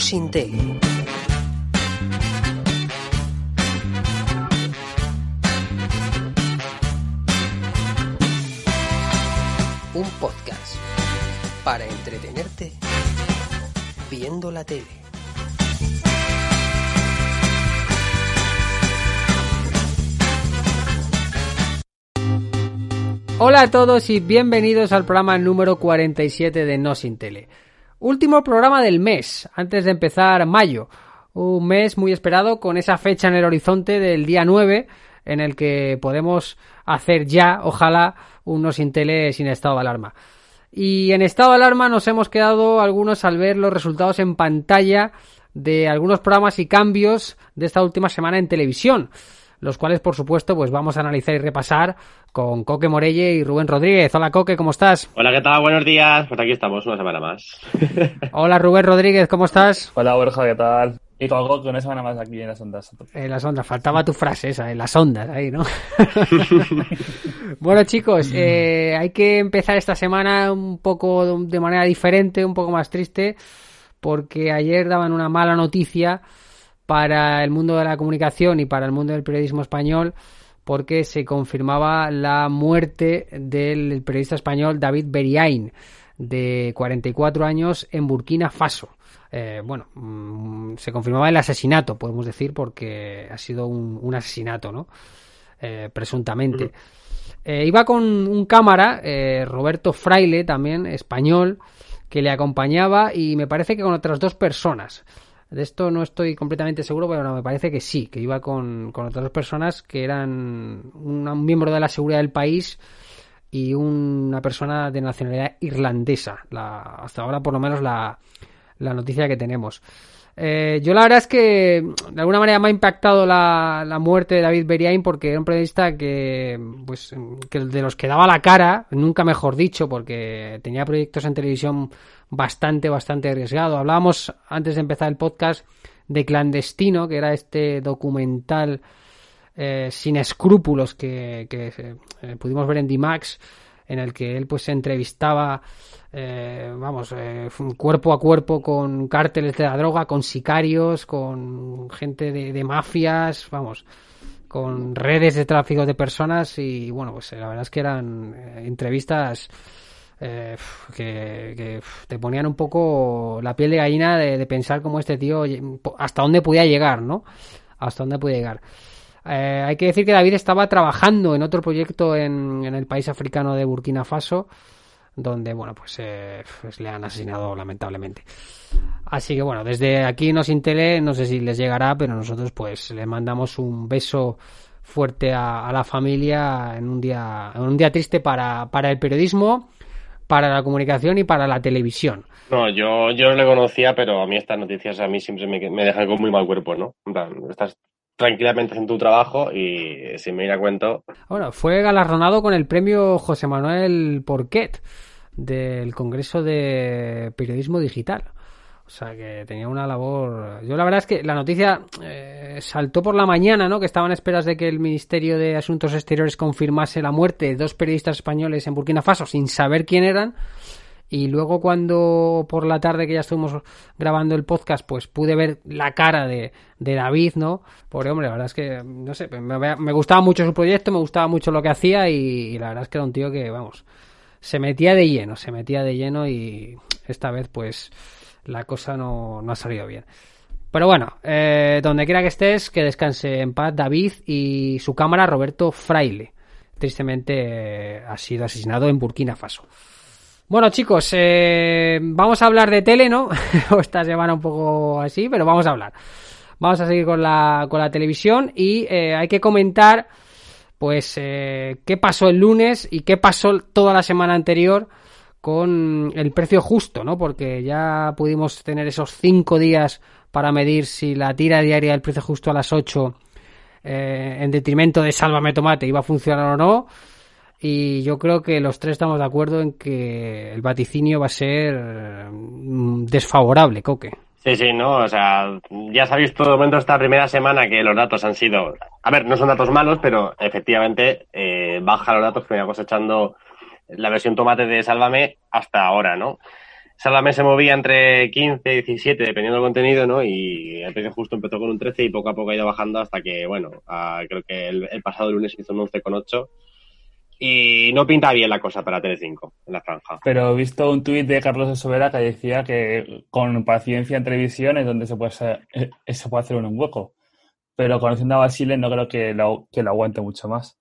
No Sin Tele. Un podcast para entretenerte viendo la tele. Hola a todos y bienvenidos al programa número 47 de No Sin Tele. Último programa del mes, antes de empezar mayo. Un mes muy esperado con esa fecha en el horizonte del día 9 en el que podemos hacer ya, ojalá, un No Sin Tele sin estado de alarma. Y en estado de alarma nos hemos quedado algunos al ver los resultados en pantalla de algunos programas y cambios de esta última semana en televisión los cuales, por supuesto, pues vamos a analizar y repasar con Coque Morelle y Rubén Rodríguez. Hola, Coque, ¿cómo estás? Hola, ¿qué tal? Buenos días. Pues aquí estamos, una semana más. Hola, Rubén Rodríguez, ¿cómo estás? Hola, Borja, ¿qué tal? Y con Coque, una semana más aquí en las ondas. En las ondas, faltaba tu frase esa, en las ondas, ahí, ¿no? bueno, chicos, eh, hay que empezar esta semana un poco de manera diferente, un poco más triste, porque ayer daban una mala noticia para el mundo de la comunicación y para el mundo del periodismo español porque se confirmaba la muerte del periodista español David Beriain, de 44 años, en Burkina Faso. Eh, bueno, mm, se confirmaba el asesinato, podemos decir, porque ha sido un, asesinato, ¿no? Eh, presuntamente. Eh, iba con un cámara, Roberto Fraile, también español, que le acompañaba y me parece que con otras dos personas. De esto no estoy completamente seguro, pero me parece que sí, que iba con, con otras personas que eran un miembro de la seguridad del país y una persona de nacionalidad irlandesa. La, hasta ahora, por lo menos, la, la noticia que tenemos. Eh, yo la verdad es que de alguna manera me ha impactado la, la muerte de David Beriain porque era un periodista que, pues, que de los que daba la cara, nunca mejor dicho, porque tenía proyectos en televisión bastante, bastante arriesgado. Hablábamos antes de empezar el podcast de Clandestino, que era este documental eh, sin escrúpulos que, eh, pudimos ver en D-Max, en el que él pues se entrevistaba, eh, vamos, cuerpo a cuerpo con cárteles de la droga, con sicarios, con gente de, de mafias, vamos con redes de tráfico de personas y bueno, pues la verdad es que eran entrevistas eh, que, te ponían un poco la piel de gallina de, pensar cómo este tío, hasta dónde podía llegar, ¿no? Hasta dónde podía llegar. Eh, hay que decir que David estaba trabajando en otro proyecto en, el país africano de Burkina Faso, donde, bueno, pues, eh, pues, le han asesinado lamentablemente. Así que, bueno, desde aquí nos intele, no sé si les llegará, pero nosotros, pues, le mandamos un beso fuerte a, la familia en un día, en un día triste para, para el periodismo para la comunicación y para la televisión. No, yo, yo no le conocía, pero a mí estas noticias a mí siempre me, me dejan con muy mal cuerpo, ¿no? En plan, estás tranquilamente en tu trabajo y sin me ir a cuento. Bueno, fue galardonado con el premio José Manuel Porquet del Congreso de Periodismo Digital. O sea que tenía una labor. Yo la verdad es que la noticia eh, saltó por la mañana, ¿no? Que estaban esperas de que el Ministerio de Asuntos Exteriores confirmase la muerte de dos periodistas españoles en Burkina Faso sin saber quién eran. Y luego cuando por la tarde que ya estuvimos grabando el podcast, pues pude ver la cara de, David, ¿no? Pobre hombre, la verdad es que, no sé, me, gustaba mucho su proyecto, me gustaba mucho lo que hacía y, la verdad es que era un tío que, vamos, se metía de lleno, se metía de lleno y esta vez pues la cosa no, ha salido bien. Pero bueno, eh, donde quiera que estés, que descanse en paz David y su cámara Roberto Fraile. Tristemente eh, ha sido asesinado en Burkina Faso. Bueno chicos, eh, vamos a hablar de tele, ¿no? Esta semana un poco así, pero vamos a hablar. Vamos a seguir con la, con la televisión y hay que comentar pues qué pasó el lunes y qué pasó toda la semana anterior con el precio justo, ¿no? Porque ya pudimos tener esos cinco días para medir si la tira diaria del precio justo a las 8 eh, en detrimento de Sálvame Tomate iba a funcionar o no. Y yo creo que los tres estamos de acuerdo en que el vaticinio va a ser mm, desfavorable, Coque. Sí, sí, no, o sea, ya sabéis todo el momento esta primera semana que los datos han sido, a ver, no son datos malos, pero efectivamente eh, baja los datos que venía cosechando la versión tomate de Sálvame hasta ahora, ¿no? Sálvame se movía entre 15 y 17, dependiendo del contenido, ¿no? Y el justo empezó con un 13 y poco a poco ha ido bajando hasta que, bueno, a- creo que el, el pasado lunes hizo un 11,8 y no pinta bien la cosa para Telecinco en la franja. Pero he visto un tuit de Carlos de Sobera que decía que con paciencia en televisión es donde se puede hacer, eh, se puede hacer un hueco. Pero conociendo a Basile no creo que lo, que aguante mucho más.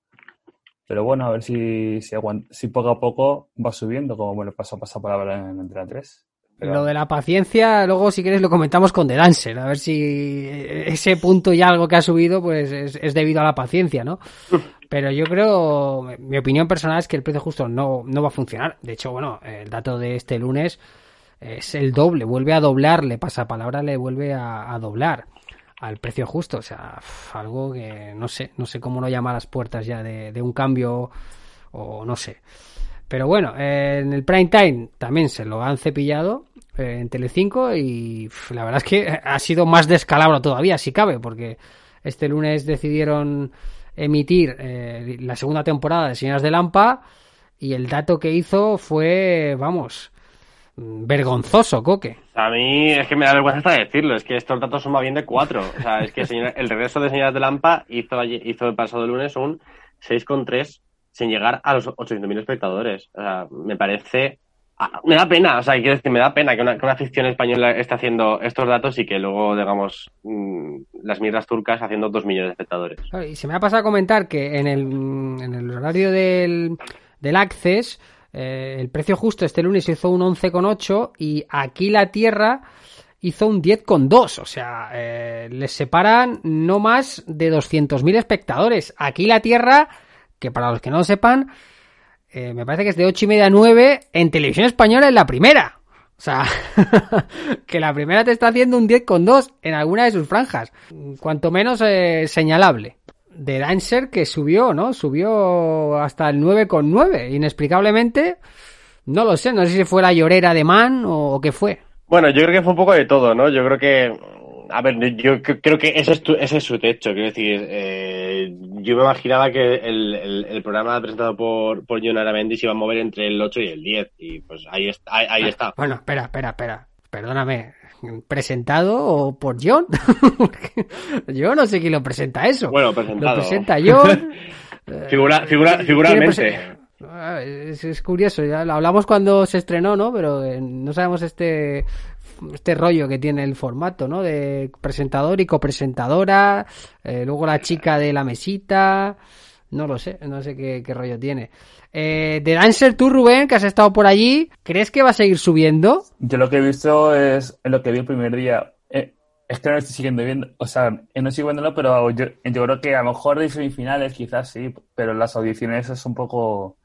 Pero bueno, a ver si, si, aguan- si poco a poco va subiendo, como lo pasó a pasar palabra en Antena 3. Pero- Lo de la paciencia, luego si quieres lo comentamos con The Dancer, a ver si ese punto y algo que ha subido pues es, es debido a la paciencia, ¿no? Pero yo creo, mi opinión personal es que el precio justo no, no va a funcionar. De hecho, bueno, el dato de este lunes es el doble, vuelve a doblarle, pasapalabra le vuelve a, a doblar al precio justo. O sea, algo que no sé, no sé cómo no llama a las puertas ya de, de un cambio o no sé. Pero bueno, eh, en el prime time también se lo han cepillado eh, en Telecinco y la verdad es que ha sido más descalabro todavía, si cabe, porque este lunes decidieron emitir eh, la segunda temporada de Señoras de Lampa y el dato que hizo fue, vamos, vergonzoso, Coque. A mí es que me da vergüenza hasta decirlo, es que estos datos son más bien de cuatro. O sea, es que el regreso de Señoras de Lampa hizo el pasado lunes un 6,3 sin llegar a los 800.000 espectadores. O sea, me parece... ah, Me da pena, o sea, quiero decir, me da pena que una, que una ficción española esté haciendo estos datos y que luego, digamos, mm, las mierdas turcas haciendo 2 millones de espectadores. Y se me ha pasado a comentar que en el, en el horario del, del Access, eh, el precio justo este lunes hizo un 11,8 y aquí la Tierra hizo un 10,2. O sea, eh, les separan no más de 200.000 espectadores. Aquí la Tierra, que para los que no lo sepan, eh, me parece que es de 8 y media a 9 en televisión española en la primera. O sea, que la primera te está haciendo un 10,2 en alguna de sus franjas. Cuanto menos eh, señalable. De Dancer que subió, ¿no? Subió hasta el 9,9. Inexplicablemente, no lo sé. No sé si fue la llorera de Man o, o qué fue. Bueno, yo creo que fue un poco de todo, ¿no? Yo creo que, a ver, yo cre- creo que ese es, tu- ese es su techo, quiero decir, eh, yo me imaginaba que el, el- el programa presentado por, por John Aramendi se iba a mover entre el 8 y el 10, y pues ahí, está, ahí, ahí está. Bueno, espera, espera, espera. Perdóname. ¿Presentado o por John? Yo no sé quién lo presenta eso. Bueno, Lo presentado. presenta John. Eh, Figura, figura, ¿quién figuralmente. Ah, Es, es curioso, ya lo hablamos cuando se estrenó, ¿no? Pero eh, no sabemos este este rollo que tiene el formato, ¿no? De presentador y copresentadora, eh, luego la chica de la mesita, no lo sé, no sé qué, rollo tiene. Eh, de Dancer, tú Rubén, que has estado por allí, ¿crees que va a seguir subiendo? Yo lo que he visto es lo que vi el primer día. Eh, es que no estoy siguiendo viendo, o sea, eh, no sigo viéndolo, pero yo, yo creo que a lo mejor de semifinales quizás sí, pero las audiciones es un poco,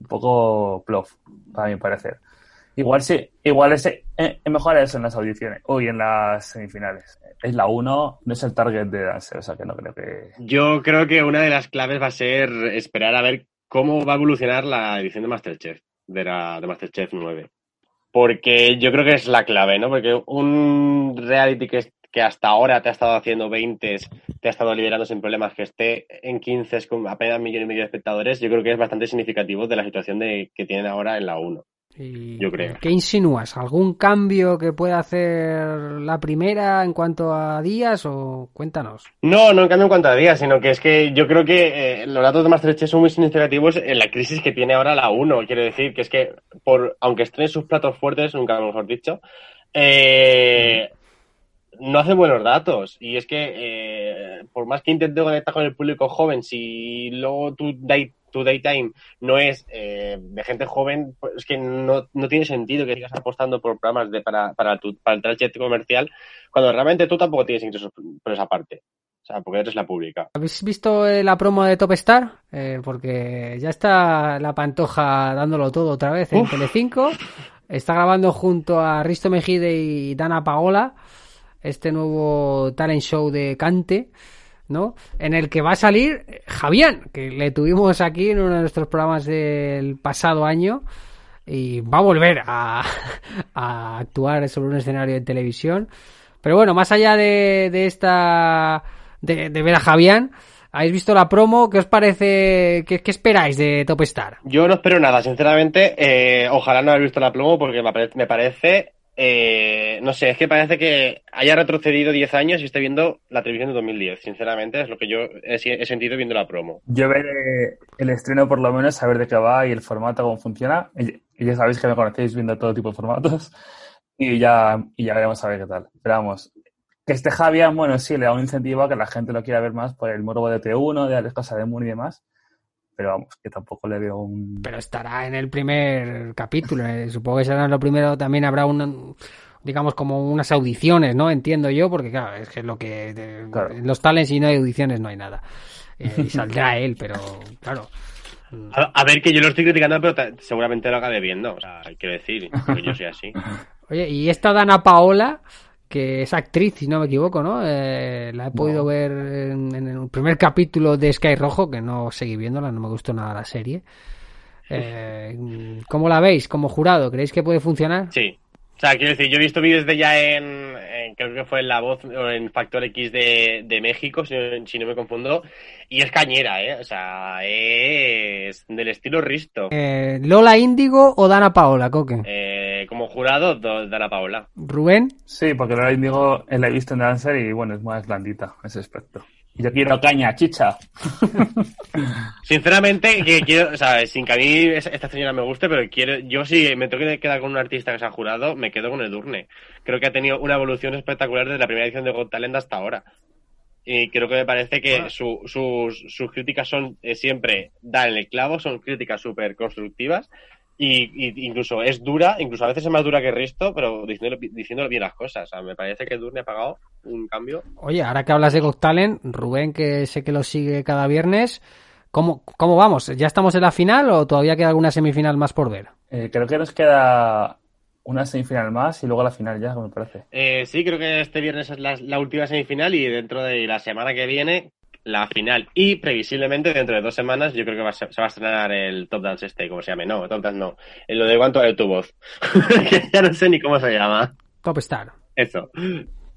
un poco plof, para mi parecer. Igual sí, igual es, eh, es mejor eso en las audiciones, uy, en las semifinales. Es la 1, no es el target de Dancer, o sea que no creo que... Yo creo que una de las claves va a ser esperar a ver cómo va a evolucionar la edición de Masterchef, de, la, de Masterchef 9. Porque yo creo que es la clave, ¿no? Porque un reality que, que hasta ahora te ha estado haciendo 20, te ha estado liberando sin problemas, que esté en 15 con apenas millón y medio de espectadores, yo creo que es bastante significativo de la situación de, que tienen ahora en la 1. Y- Yo creo. ¿Qué insinúas? ¿Algún cambio que pueda hacer la primera en cuanto a días o cuéntanos? No, no en cambio en cuanto a días, sino que es que yo creo que eh, los datos de Masterchef son muy significativos en la crisis que tiene ahora la 1. Quiero decir que es que, por aunque estrene sus platos fuertes, nunca mejor dicho, eh, no hace buenos datos. Y es que, eh, por más que intente conectar con el público joven, si luego tu, day, tu daytime no es eh, de gente joven, pues es que no, no tiene sentido que sigas apostando por programas de, para, para, tu, para el target comercial cuando realmente tú tampoco tienes ingresos por esa parte. O sea, porque eres la pública. ¿Habéis visto eh, la promo de Top Star? Eh, porque ya está la pantoja dándolo todo otra vez en Uf. Telecinco. Está grabando junto a Risto Mejide y Dana Paola este nuevo talent show de Cante, ¿no? En el que va a salir eh, Javián, que le tuvimos aquí en uno de nuestros programas del pasado año y va a volver a, a actuar sobre un escenario de televisión. Pero bueno, más allá de, de esta de, ver a Javián, ¿Habéis visto la promo? ¿Qué os parece? ¿Qué, qué esperáis de Top Star? Yo no espero nada, sinceramente. Eh, ojalá no haber visto la promo porque me parece eh, no sé, es que parece que haya retrocedido 10 años y esté viendo la televisión de 2010. Sinceramente, es lo que yo he, sentido viendo la promo. Yo veré el estreno por lo menos, saber de qué va y el formato, cómo funciona. Y, ya sabéis que me conocéis viendo todo tipo de formatos. Y ya, y ya veremos a ver qué tal. Pero que este Javier, bueno, sí, le da un incentivo a que la gente lo quiera ver más por el morbo de T1, de Alex Casa de Moon y demás. Pero vamos, que tampoco le veo un. Pero estará en el primer capítulo. eh. Supongo que será en lo primero. También habrá un. Digamos, como unas audiciones, ¿no? Entiendo yo, porque claro, es que lo que. de- Claro. en los talents, si no hay audiciones, no hay nada. Eh, y saldrá él, pero claro. A, a ver, que yo lo estoy criticando, pero seguramente lo acabe viendo. O sea, quiero decir, yo soy así. Oye, y esta Dana Paola, que es actriz, si no me equivoco, ¿no? Eh, la he podido ver en, en el primer capítulo de Sky Rojo, que no seguí viéndola, no me gustó nada la serie. Eh, ¿Cómo la veis como jurado? ¿Creéis que puede funcionar? Sí. O sea, quiero decir, yo he visto vídeos de ella en, en- creo que fue en La Voz o en Factor X de, de México, si no, si no me confundo, y es cañera, ¿eh? O sea, es del estilo Risto. Eh, ¿Lola Índigo o Dana Paola, Coque? Eh, como jurado, do- Dana Paola. ¿Rubén? Sí, porque ahora digo, la he visto en Dancer y bueno, es más blandita ese aspecto. Y yo quiero caña, chicha. Sinceramente, que quiero, o sea, sin que a mí es- esta señora me guste, pero quiero, yo si me tengo que quedar con un artista que se ha jurado, me quedo con Edurne. Creo que ha tenido una evolución espectacular desde la primera edición de Got Talent hasta ahora. Y creo que me parece que su- sus, sus críticas son eh, siempre dan el clavo, son críticas súper constructivas. Y, y incluso es dura, incluso a veces es más dura que Risto, pero diciéndolo, diciéndolo bien las cosas. O sea, me parece que Edurne ha pagado un cambio. Oye, ahora que hablas de Got Talent, Rubén, que sé que lo sigue cada viernes, ¿cómo, ¿cómo vamos? ¿Ya estamos en la final o todavía queda alguna semifinal más por ver? Eh, creo que nos queda una semifinal más y luego la final ya, me parece. Eh, sí, creo que este viernes es la, la última semifinal y dentro de la semana que viene la final. Y previsiblemente dentro de dos semanas yo creo que va a ser- se va a estrenar el Top Dance este, como se llame. No, Top Dance no. En lo de cuánto de tu voz. que ya no sé ni cómo se llama. Top Star. Eso.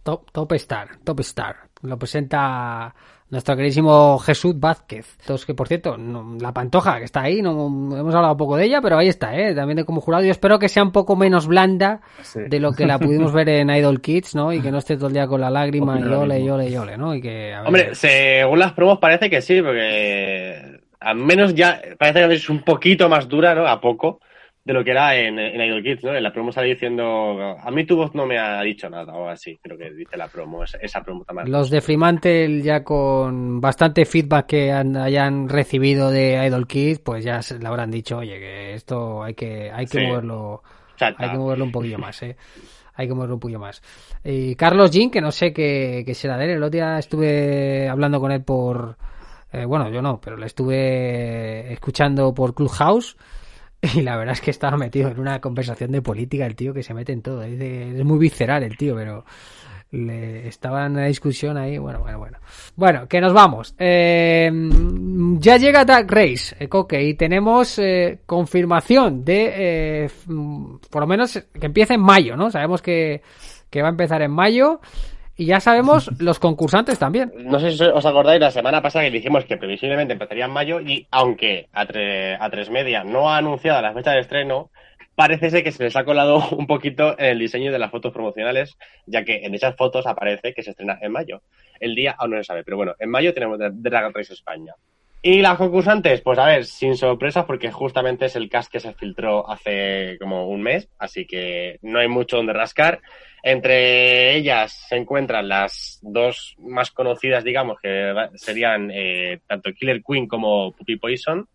Top, top Star, Top Star. Lo presenta nuestro queridísimo Jesús Vázquez. Entonces, que por cierto, no- la pantoja que está ahí, no hemos hablado poco de ella, pero ahí está, ¿eh? También de como jurado. Yo espero que sea un poco menos blanda Sí. de lo que la pudimos ver en Idol Kids, ¿no? Y que no esté todo el día con la lágrima y Opino ole, y ole, y ole, ¿no? Y que, a ver, Hombre, según las promos parece que sí, porque al menos ya parece que es un poquito más dura, ¿no? A poco de lo que era en, en Idol Kids, ¿no? En la promo sale diciendo, a mí tu voz no me ha dicho nada, o así, creo que dice la promo, esa, esa promo también. Los de Fremantle ya con bastante feedback que han- hayan recibido de Idol Kids, pues ya se le habrán dicho, oye, que esto hay que, hay que Sí. moverlo, Chata. hay que moverlo un poquillo más, eh. Hay que moverlo un poquillo más. Y Carlos Jean, que no sé qué, qué será de él, el otro día estuve hablando con él por, eh, bueno, yo no, pero le estuve escuchando por Clubhouse. Y la verdad es que estaba metido en una conversación de política el tío que se mete en todo. Es muy visceral el tío, pero le estaba en una discusión ahí. Bueno, bueno, bueno. Bueno, que nos vamos. Eh, ya llega Dark Race, eh, Coque, y tenemos eh, confirmación de, eh, por lo menos, que empiece en mayo, ¿no? Sabemos que, que va a empezar en mayo. Y ya sabemos los concursantes también. No sé si os acordáis, la semana pasada que dijimos que previsiblemente empezaría en mayo y aunque a, tre- a tres media no ha anunciado la fecha de estreno, parece ser que se les ha colado un poquito en el diseño de las fotos promocionales, ya que en esas fotos aparece que se estrena en mayo. El día aún no se sabe, pero bueno, en mayo tenemos The Drag Race España. Y las concursantes, pues a ver, sin sorpresas, porque justamente es el cast que se filtró hace como un mes, así que no hay mucho donde rascar. Entre ellas se encuentran las dos más conocidas, digamos, que serían eh, tanto Killer Queen como Puppy Poison,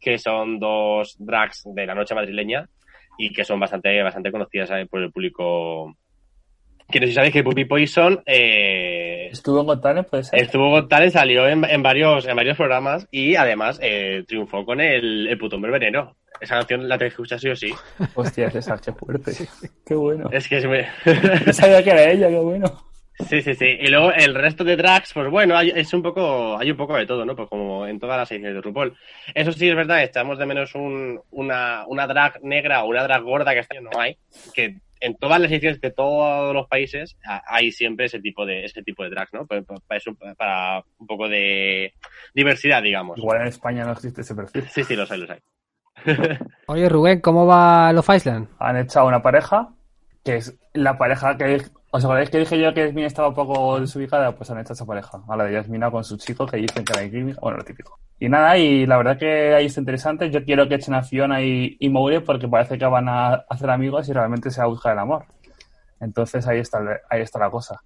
que son dos drags de la noche madrileña y que son bastante, bastante conocidas eh, por el público. Que no sé si sabéis que Puppy Poison eh, ¿Estuvo en Got Talent, puede ser? Estuvo Got Talent, salió en, en varios, en varios programas y además eh, triunfó con el, el puto hombre veneno. Esa canción la tenéis que escuchar sí o sí. Hostia, César, qué fuerte. Qué bueno. Es que es muy... No sabía que era ella, qué bueno. Sí, sí, sí. Y luego el resto de drags, pues bueno, hay, es un poco, hay un poco de todo, ¿no? Pues como en todas las ediciones de RuPaul. Eso sí es verdad, echamos de menos un, una, una drag negra o una drag gorda que este año no hay, que en todas las ediciones de todos los países hay siempre ese tipo de ese tipo de drags, ¿no? Para, para, para un poco de diversidad, digamos. Igual en España no existe ese perfil. Sí, sí, los hay, los hay. Oye, Rubén, ¿cómo va Love Island? Han echado una pareja, que es la pareja que ¿Os acordáis que dije yo que Yasmina estaba un poco desubicada? Pues han hecho esa pareja. A la de Yasmina con su chico que dicen que era química. Bueno, lo típico. Y nada, y la verdad que ahí está interesante. Yo quiero que echen a Fiona y, y Moure porque parece que van a hacer amigos y realmente se va a buscar el amor. Entonces ahí está, ahí está la cosa.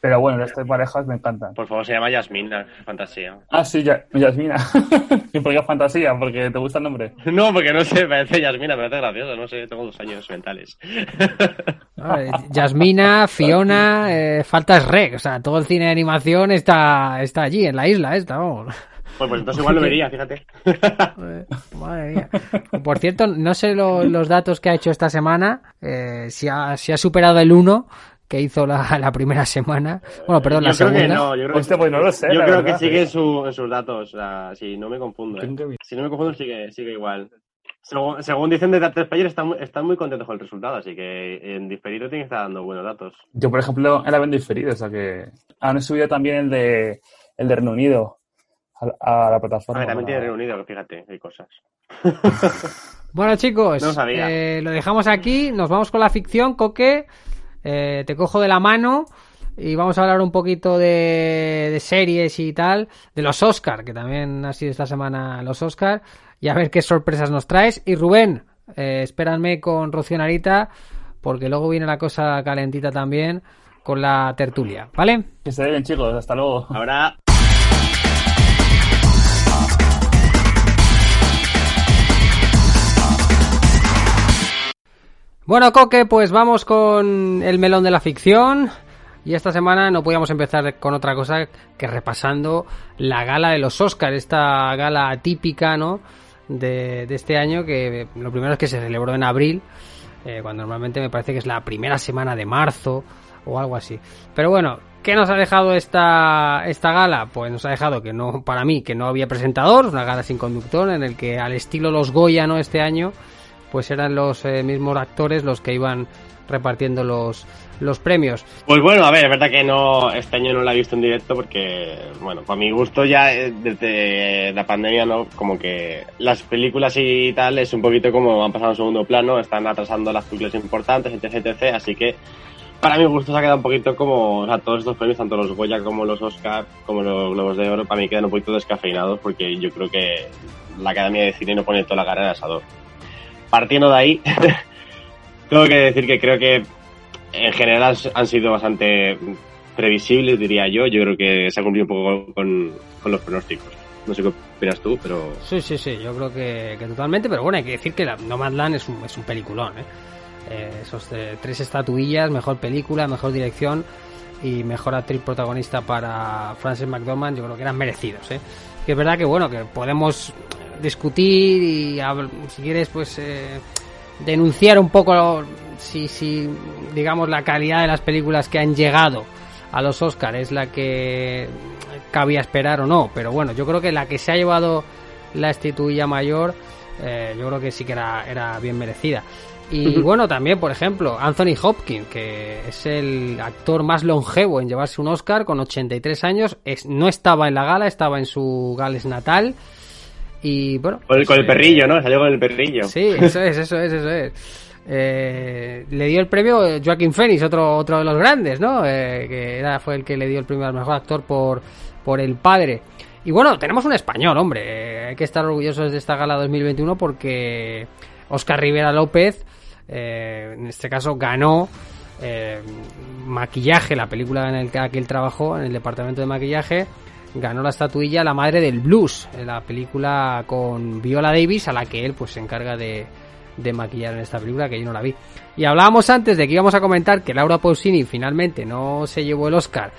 Pero bueno, estas parejas me encantan. Por favor, se llama Yasmina, fantasía. Ah, sí, ya, Yasmina. ¿Y por qué fantasía? ¿Porque te gusta el nombre? No, porque no sé, parece Yasmina, me parece gracioso, no sé, tengo dos años mentales. Yasmina, Fiona, eh, falta Reg, o sea, todo el cine de animación está, está allí, en la isla esta, vamos. Pues, pues entonces igual lo vería, fíjate. Madre mía. Por cierto, no sé lo, los datos que ha hecho esta semana, eh, si, ha, si ha superado el 1, que hizo la, la, primera semana. Bueno, perdón, yo la creo segunda. Que no, yo creo, Hostia, pues no lo sé. Yo creo verdad, que sigue en, su, en, sus datos. O sea, si no me confundo. ¿eh? Si no me confundo, sigue, sigue igual. Según, según dicen de Data Player, están, están muy contentos con el resultado, así que en diferido tiene que estar dando buenos datos. Yo, por ejemplo, la vendo diferido, o sea que han subido también el de, el de Reino Unido a, a la plataforma. Ah, también tiene Reino Unido, fíjate, hay cosas. bueno, chicos, no sabía. Eh, lo dejamos aquí, nos vamos con la ficción, Coque. Eh, te cojo de la mano y vamos a hablar un poquito de, de series y tal, de los Oscar, que también ha sido esta semana los Oscar, y a ver qué sorpresas nos traes. Y Rubén, eh, espéranme con Rocío Narita, porque luego viene la cosa calentita también con la tertulia, ¿vale? Que se bien, chicos, hasta luego. Ahora. Bueno, Coque, pues vamos con el melón de la ficción. Y esta semana no podíamos empezar con otra cosa que repasando la gala de los Oscars, esta gala típica, ¿no? De, de este año, que lo primero es que se celebró en abril, eh, cuando normalmente me parece que es la primera semana de marzo o algo así. Pero bueno, ¿qué nos ha dejado esta, esta gala? Pues nos ha dejado que no, para mí, que no había presentador, una gala sin conductor, en el que al estilo los Goya, ¿no? Este año, pues eran los eh, mismos actores los que iban repartiendo los, los premios. Pues bueno, a ver, es verdad que no este año no la he visto en directo porque, bueno, para mi gusto ya eh, desde la pandemia, ¿no? Como que las películas y tal es un poquito como han pasado en segundo plano, están atrasando las películas importantes, etc, etc, así que para mi gusto se ha quedado un poquito como, o sea, todos estos premios, tanto los Goya como los Oscar, como los Globos de Oro, para mí quedan un poquito descafeinados porque yo creo que la Academia de Cine no pone toda la cara en el asador partiendo de ahí, tengo que decir que creo que en general han sido bastante previsibles, diría yo. Yo creo que se ha cumplido un poco con, con los pronósticos. No sé qué opinas tú, pero... Sí, sí, sí, yo creo que, totalmente, pero bueno, hay que decir que la Nomadland es un, es un peliculón, ¿eh? eh esos eh, tres estatuillas, mejor película, mejor dirección y mejor actriz protagonista para Frances McDormand, yo creo que eran merecidos, ¿eh? Que es verdad que, bueno, que podemos discutir y si quieres pues eh, denunciar un poco si, si digamos la calidad de las películas que han llegado a los Oscars es la que cabía esperar o no. Pero bueno yo creo que la que se ha llevado la estatuilla mayor eh, yo creo que sí que era, era bien merecida. Y bueno, también, por ejemplo, Anthony Hopkins, que es el actor más longevo en llevarse un Oscar con 83 años, es, no estaba en la gala, estaba en su Gales natal. Y bueno. Con el, con el perrillo, ¿no? Salió con el perrillo. Sí, eso es, eso es, eso es. Eh, le dio el premio Joaquín Phoenix, otro, otro de los grandes, ¿no? Eh, que era, fue el que le dio el premio al mejor actor por, por el padre. Y bueno, tenemos un español, hombre. Eh, hay que estar orgullosos de esta gala 2021 porque Oscar Rivera López, eh, en este caso, ganó eh, maquillaje, la película en el que él trabajó, en el departamento de maquillaje, ganó la estatuilla La Madre del Blues, la película con Viola Davis, a la que él pues se encarga de, de maquillar en esta película, que yo no la vi. Y hablábamos antes de que íbamos a comentar que Laura Pausini finalmente no se llevó el Oscar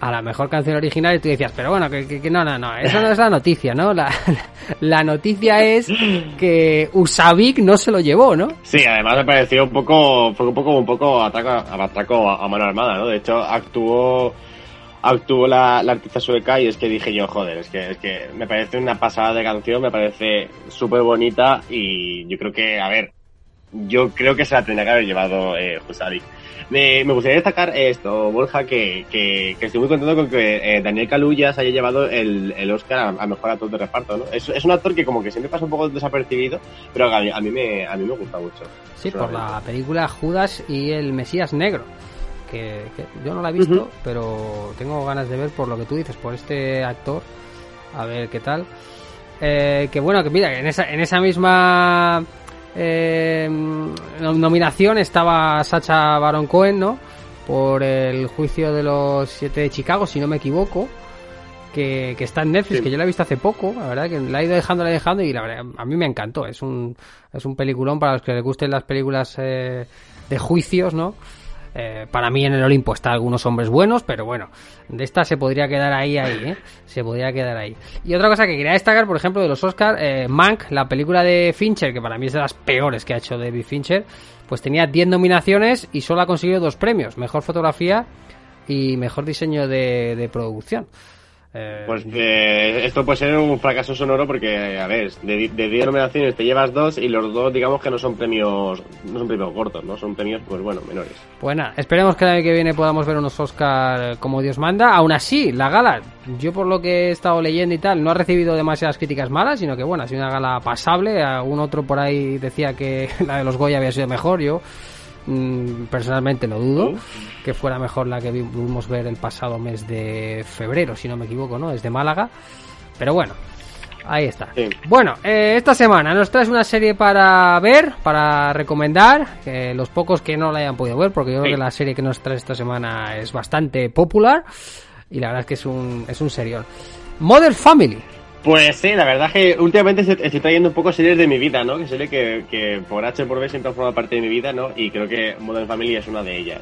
a la mejor canción original y tú decías, pero bueno, que, que, no, no, no, eso no es la noticia, ¿no? La, la noticia es que Usavik no se lo llevó, ¿no? Sí, además me pareció un poco, fue un poco, un poco atraco, atraco a, mano armada, ¿no? De hecho, actuó, actuó la, la artista sueca y es que dije yo, joder, es que, es que me parece una pasada de canción, me parece súper bonita y yo creo que, a ver, yo creo que se la tendría que haber llevado eh, Usavik. Me, me, gustaría destacar esto, Borja, que, que, que estoy muy contento con que eh, Daniel Kaluuya se haya llevado el, el Oscar a, a, mejor actor de reparto, ¿no? Es, es, un actor que como que siempre pasa un poco desapercibido, pero a mí, a mí, me, a mí me gusta mucho. Sí, por la película Judas y el Mesías Negro. Que, que yo no la he visto, uh -huh. pero tengo ganas de ver por lo que tú dices, por este actor, a ver qué tal. Eh, que bueno, que mira, en esa, en esa misma eh, nominación estaba Sacha Baron Cohen, ¿no? Por el juicio de los siete de Chicago, si no me equivoco. Que, que está en Netflix, sí. que yo la he visto hace poco, la verdad, que la he ido dejando, la he dejando y la verdad, a mí me encantó. Es un, es un peliculón para los que les gusten las películas eh, de juicios, ¿no? Eh, para mí en el Olimpo está algunos hombres buenos, pero bueno, de esta se podría quedar ahí, ahí, ¿eh? Se podría quedar ahí. Y otra cosa que quería destacar, por ejemplo, de los Oscars, eh, Mank, la película de Fincher, que para mí es de las peores que ha hecho David Fincher, pues tenía 10 nominaciones y solo ha conseguido dos premios, mejor fotografía y mejor diseño de, de producción. Pues eh, esto puede ser un fracaso sonoro porque, a ver, de 10 nominaciones te llevas dos y los dos, digamos que no son premios, no son premios cortos, ¿no? Son premios, pues bueno, menores. Bueno, pues esperemos que el año que viene podamos ver unos Oscar como Dios manda. Aún así, la gala, yo por lo que he estado leyendo y tal, no ha recibido demasiadas críticas malas, sino que bueno, ha sido una gala pasable. Algún otro por ahí decía que la de los Goya había sido mejor, yo personalmente lo dudo que fuera mejor la que vimos ver el pasado mes de febrero, si no me equivoco, ¿no? Desde Málaga. Pero bueno, ahí está. Sí. Bueno, eh, esta semana nos traes una serie para ver, para recomendar, que los pocos que no la hayan podido ver, porque yo sí. creo que la serie que nos traes esta semana es bastante popular y la verdad es que es un, es un serión. Modern Family. Pues sí, la verdad es que últimamente estoy trayendo un poco series de mi vida, ¿no? Que serie que, que por H por B siempre ha formado parte de mi vida, ¿no? Y creo que Modern Family es una de ellas.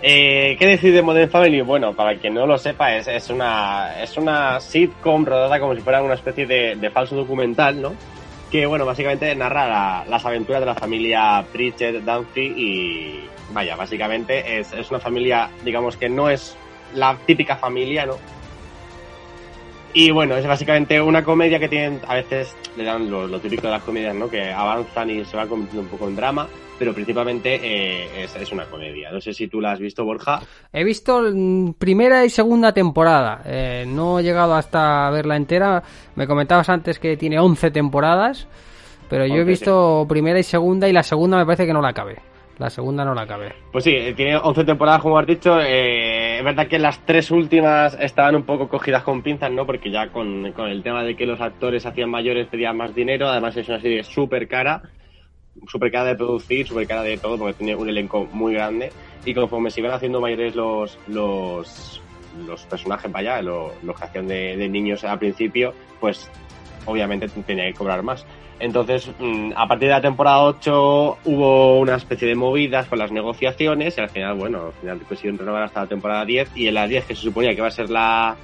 Eh, ¿Qué decir de Modern Family? Bueno, para quien no lo sepa, es, es, una, es una sitcom rodada como si fuera una especie de, de falso documental, ¿no? Que, bueno, básicamente narra la, las aventuras de la familia Pritchett, Dunphy y... Vaya, básicamente es, es una familia, digamos que no es la típica familia, ¿no? Y bueno, es básicamente una comedia que tienen, a veces le dan lo, lo, típico de las comedias, ¿no? Que avanzan y se van convirtiendo un poco en drama, pero principalmente eh, es, es, una comedia. No sé si tú la has visto, Borja. He visto primera y segunda temporada. Eh, no he llegado hasta verla entera. Me comentabas antes que tiene 11 temporadas, pero yo he visto primera y segunda y la segunda me parece que no la acabé. La segunda no la acabé. Pues sí, tiene 11 temporadas, como has dicho. Eh, es verdad que las tres últimas estaban un poco cogidas con pinzas, ¿no? Porque ya con, con el tema de que los actores hacían mayores pedían más dinero. Además, es una serie súper cara. Súper cara de producir, súper cara de todo, porque tiene un elenco muy grande. Y conforme se iban haciendo mayores los, los, los personajes, vaya, los, los que hacían de, de niños al principio, pues obviamente tenía que cobrar más. Entonces, mm, a partir de la temporada 8 hubo una especie de movidas con las negociaciones y al final, bueno, al final decidieron renovar hasta la temporada 10 y en la 10, que se suponía que va a ser la,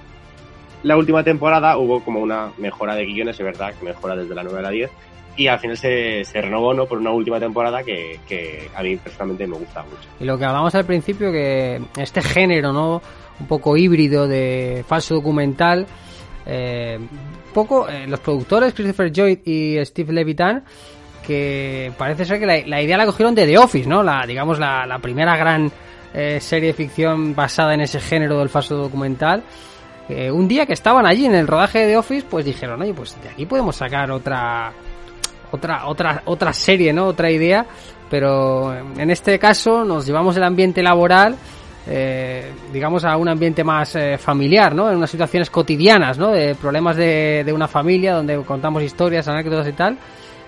la última temporada, hubo como una mejora de guiones, es verdad, que mejora desde la 9 a la 10 y al final se, renovó ¿no? por una última temporada que, que, a mí personalmente me gusta mucho. Y lo que hablamos al principio, que este género, ¿no? Un poco híbrido de falso documental, eh, poco eh, los productores Christopher Lloyd y Steve Levitan que parece ser que la, idea la cogieron de The Office, ¿no? La, digamos, la, la primera gran eh, serie de ficción basada en ese género del falso documental. Eh, un día que estaban allí en el rodaje de The Office, pues dijeron, oye, pues de aquí podemos sacar otra, otra, otra, otra serie, ¿no? Otra idea. Pero en este caso nos llevamos el ambiente laboral eh, digamos, a un ambiente más eh, familiar, ¿no? En unas situaciones cotidianas, ¿no? De problemas de, de, una familia donde contamos historias, anécdotas y tal.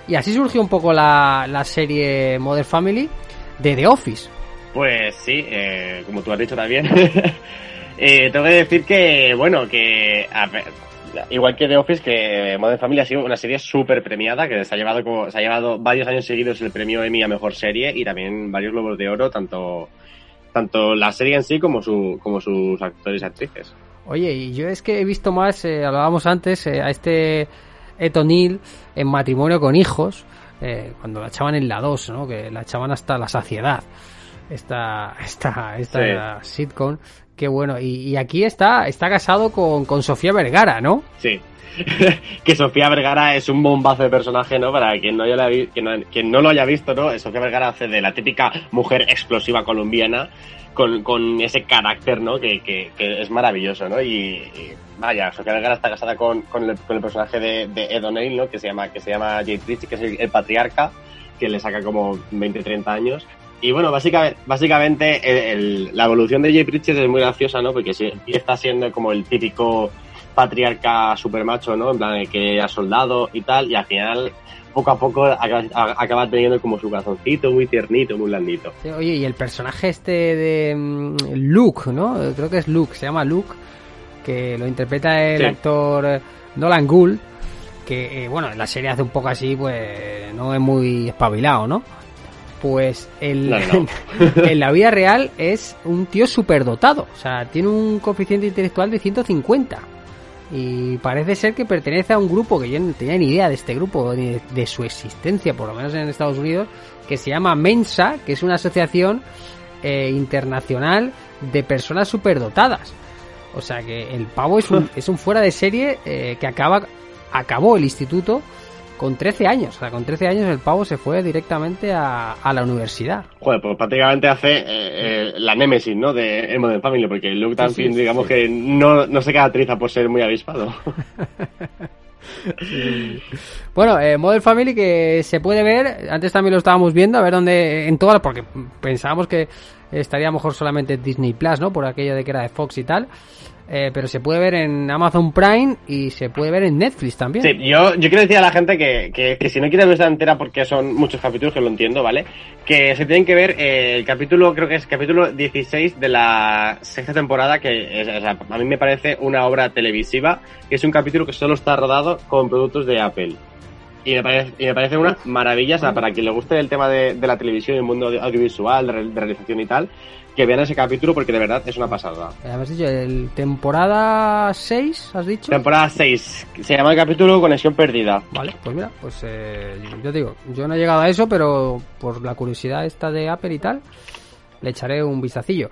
Y así surgió un poco la, serie Modern Family de The Office. Pues sí, eh, como tú has dicho también. tengo que decir que, bueno, que Igual que The Office, que Modern Family ha sido una serie súper premiada, que se ha llevado como, se ha llevado varios años seguidos el premio Emmy a mejor serie y también varios globos de oro, tanto, tanto la serie en sí como su, como sus actores y actrices. Oye, y yo es que he visto más, eh, hablábamos antes, eh, a este Etonil en matrimonio con hijos, eh, cuando la echaban en la 2, ¿no? Que la echaban hasta la saciedad. Esta, esta, esta sitcom. Qué bueno. Y, aquí está, está casado con, con Sofía Vergara, ¿no? Sí. que Sofía Vergara es un bombazo de personaje, ¿no? Para quien no, haya, quien no, no lo haya visto, ¿no? Sofía Vergara hace de la típica mujer explosiva colombiana con, con ese carácter, ¿no? Que, que, es maravilloso, ¿no? Y, vaya, Sofía Vergara está casada con, con, el, con el, personaje de, de Ed ¿no? Que se llama, que se llama Jay Pritchett, que es el, el, patriarca, que le saca como 20, 30 años. Y bueno, básicamente, básicamente el, la evolución de Jay Pritchett es muy graciosa, ¿no? Porque está siendo como el típico patriarca super macho, ¿no? En plan, que ha soldado y tal, y al final poco a poco acaba, acaba teniendo como su corazoncito muy tiernito, muy blandito. Sí, oye, y el personaje este de um, Luke, ¿no? Creo que es Luke, se llama Luke, que lo interpreta el sí. actor Nolan Gould, que, eh, bueno, en la serie hace un poco así, pues no es muy espabilado, ¿no? Pues el, no, no. en la vida real es un tío superdotado, o sea, tiene un coeficiente intelectual de 150 y parece ser que pertenece a un grupo que yo no tenía ni idea de este grupo, ni de, de, su existencia, por lo menos en Estados Unidos, que se llama Mensa, que es una asociación eh, internacional de personas superdotadas. O sea que el pavo es un, es un fuera de serie eh, que acaba acabó el instituto con 13 años. O sea, con 13 años el pavo se fue directamente a, a la universidad. Joder, pues prácticamente hace eh, eh, la némesis, ¿no? De Modern Family, porque Luke Tanfin, sí, sí, digamos que no, no se caracteriza por ser muy avispado. Bueno, eh, Modern Family que se puede ver, antes también lo estábamos viendo, a ver dónde, en todas, porque pensábamos que estaría mejor solamente Disney Plus, ¿no? Por aquello de que era de Fox y tal. Eh, pero se puede ver en Amazon Prime y se puede ver en Netflix también. Yo, yo quiero decir a la gente que, que, si no quieres verla entera porque son muchos capítulos, que lo entiendo, ¿vale? Que se tienen que ver eh, el capítulo, creo que es capítulo 16 de la sexta temporada, que es, o sea, a mí me parece una obra televisiva, que es un capítulo que solo está rodado con productos de Apple. Y me parece, y me parece una maravilla, o sea, para quien le guste el tema de, de la televisión, el mundo audiovisual, de realización y tal, que vean ese capítulo porque de verdad es una pasada. ¿Has dicho el temporada 6, has dicho? Temporada 6. Se llama el capítulo Conexión Perdida. Vale, pues mira, pues eh, yo digo, yo no he llegado a eso, pero por la curiosidad esta de Apple y tal, le echaré un vistacillo.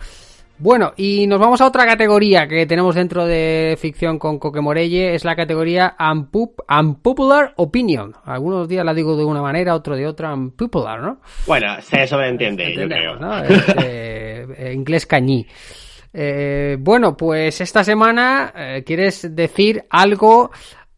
Bueno, y nos vamos a otra categoría que tenemos dentro de ficción con Coque Morelle, es la categoría Unpop Unpopular Opinion. Algunos días la digo de una manera, otro de otra, Unpopular, ¿no? Bueno, se sobreentiende, yo creo. ¿no? Este, inglés cañí. Eh, bueno, pues esta semana eh, quieres decir algo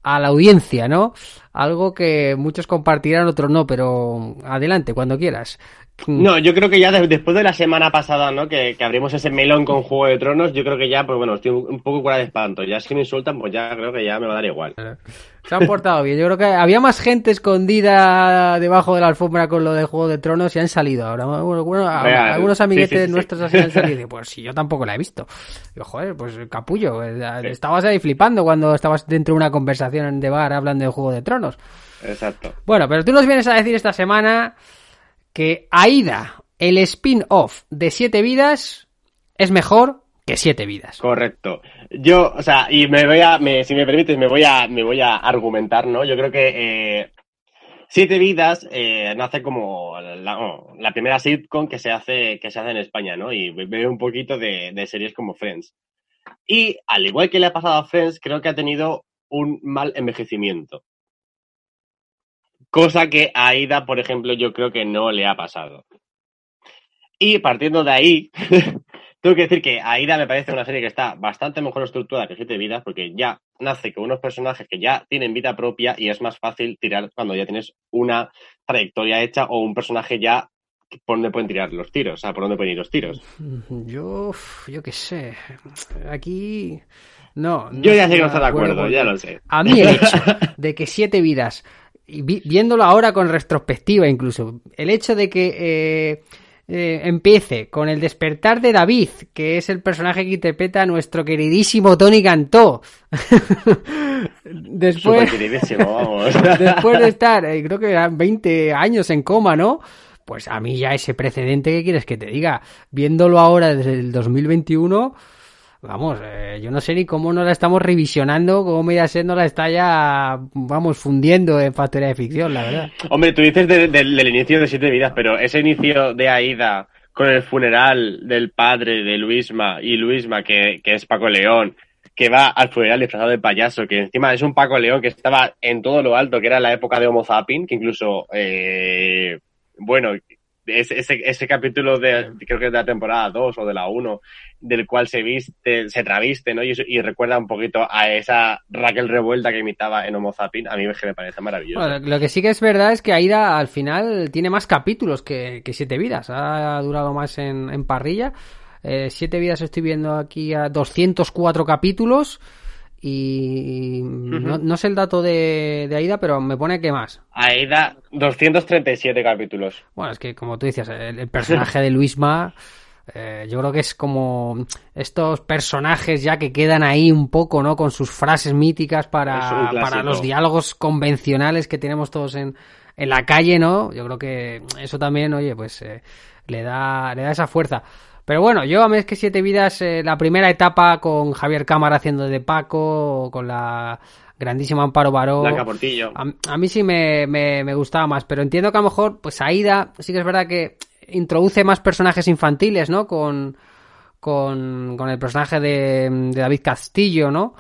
a la audiencia, ¿no? Algo que muchos compartirán, otros no, pero adelante, cuando quieras. No, yo creo que ya después de la semana pasada, ¿no? Que, que, abrimos ese melón con Juego de Tronos, yo creo que ya, pues bueno, estoy un poco fuera de espanto. Ya si me insultan, pues ya creo que ya me va a dar igual. Se han portado bien. Yo creo que había más gente escondida debajo de la alfombra con lo de Juego de Tronos y han salido ahora. Bueno, bueno algunos amiguetes sí, sí, sí, nuestros así han salido. Pues si yo tampoco la he visto. Digo, joder, pues capullo. Estabas ahí flipando cuando estabas dentro de una conversación de bar hablando de Juego de Tronos. Exacto. Bueno, pero tú nos vienes a decir esta semana que Aida, el spin-off de Siete Vidas, es mejor que Siete Vidas. Correcto. Yo, o sea, y me voy a, me, si me permites, me voy a, me voy a argumentar, ¿no? Yo creo que eh, Siete Vidas eh, nace como la, oh, la, primera sitcom que se hace, que se hace en España, ¿no? Y veo un poquito de, de series como Friends. Y al igual que le ha pasado a Friends, creo que ha tenido un mal envejecimiento. Cosa que a Aida, por ejemplo, yo creo que no le ha pasado. Y partiendo de ahí, tengo que decir que Aida me parece una serie que está bastante mejor estructurada que Siete Vidas, porque ya nace con unos personajes que ya tienen vida propia y es más fácil tirar cuando ya tienes una trayectoria hecha o un personaje ya por dónde pueden tirar los tiros, o sea, por dónde pueden ir los tiros. Yo, yo qué sé. Aquí. No. no yo ya sé que no está de acuerdo, ya lo sé. A mí el hecho de que Siete Vidas viéndolo ahora con retrospectiva incluso, el hecho de que eh, empiece con el despertar de David, que es el personaje que interpreta a nuestro queridísimo Tony Cantó. después, después de estar, eh, creo que eran 20 años en coma, ¿no? Pues a mí ya ese precedente, ¿qué quieres que te diga? Viéndolo ahora desde el 2021 vamos, eh, yo no sé ni cómo no la estamos revisionando, cómo Mediaset no la está ya, vamos, fundiendo en factoría de ficción, la verdad. Hombre, tú dices del inicio de Siete Vidas, pero ese inicio de Aida con el funeral del padre de Luisma y Luisma, que, que es Paco León, que va al funeral disfrazado de payaso, que encima es un Paco León que estaba en todo lo alto, que era la época de Homo Zapping, que incluso, eh, bueno, ese, ese, capítulo de, creo que es de la temporada 2 o de la 1, del cual se viste, se traviste, ¿no? Y, recuerda un poquito a esa Raquel Revuelta que imitaba en Homo Zapping. A mí me parece maravilloso. lo que sí que es verdad es que Aida al final tiene más capítulos que, Siete Vidas. Ha durado más en, parrilla. Eh, siete Vidas estoy viendo aquí a 204 capítulos. Y no, sé el dato de, Aida, pero me pone que más. Aida, 237 capítulos. Bueno, es que como tú dices, el, personaje de Luisma, eh, yo creo que es como estos personajes ya que quedan ahí un poco, ¿no? Con sus frases míticas para, para los diálogos convencionales que tenemos todos en, en la calle, ¿no? Yo creo que eso también, oye, pues eh, le, da, le da esa fuerza. Pero bueno, yo a mí es que Siete Vidas, eh, la primera etapa con Javier Cámara haciendo de Paco, con la grandísima Amparo Baró. A, mí sí me, me, gustaba más, pero entiendo que a lo mejor, pues Aida, sí que es verdad que introduce más personajes infantiles, ¿no? Con, con, con el personaje de, de David Castillo, ¿no?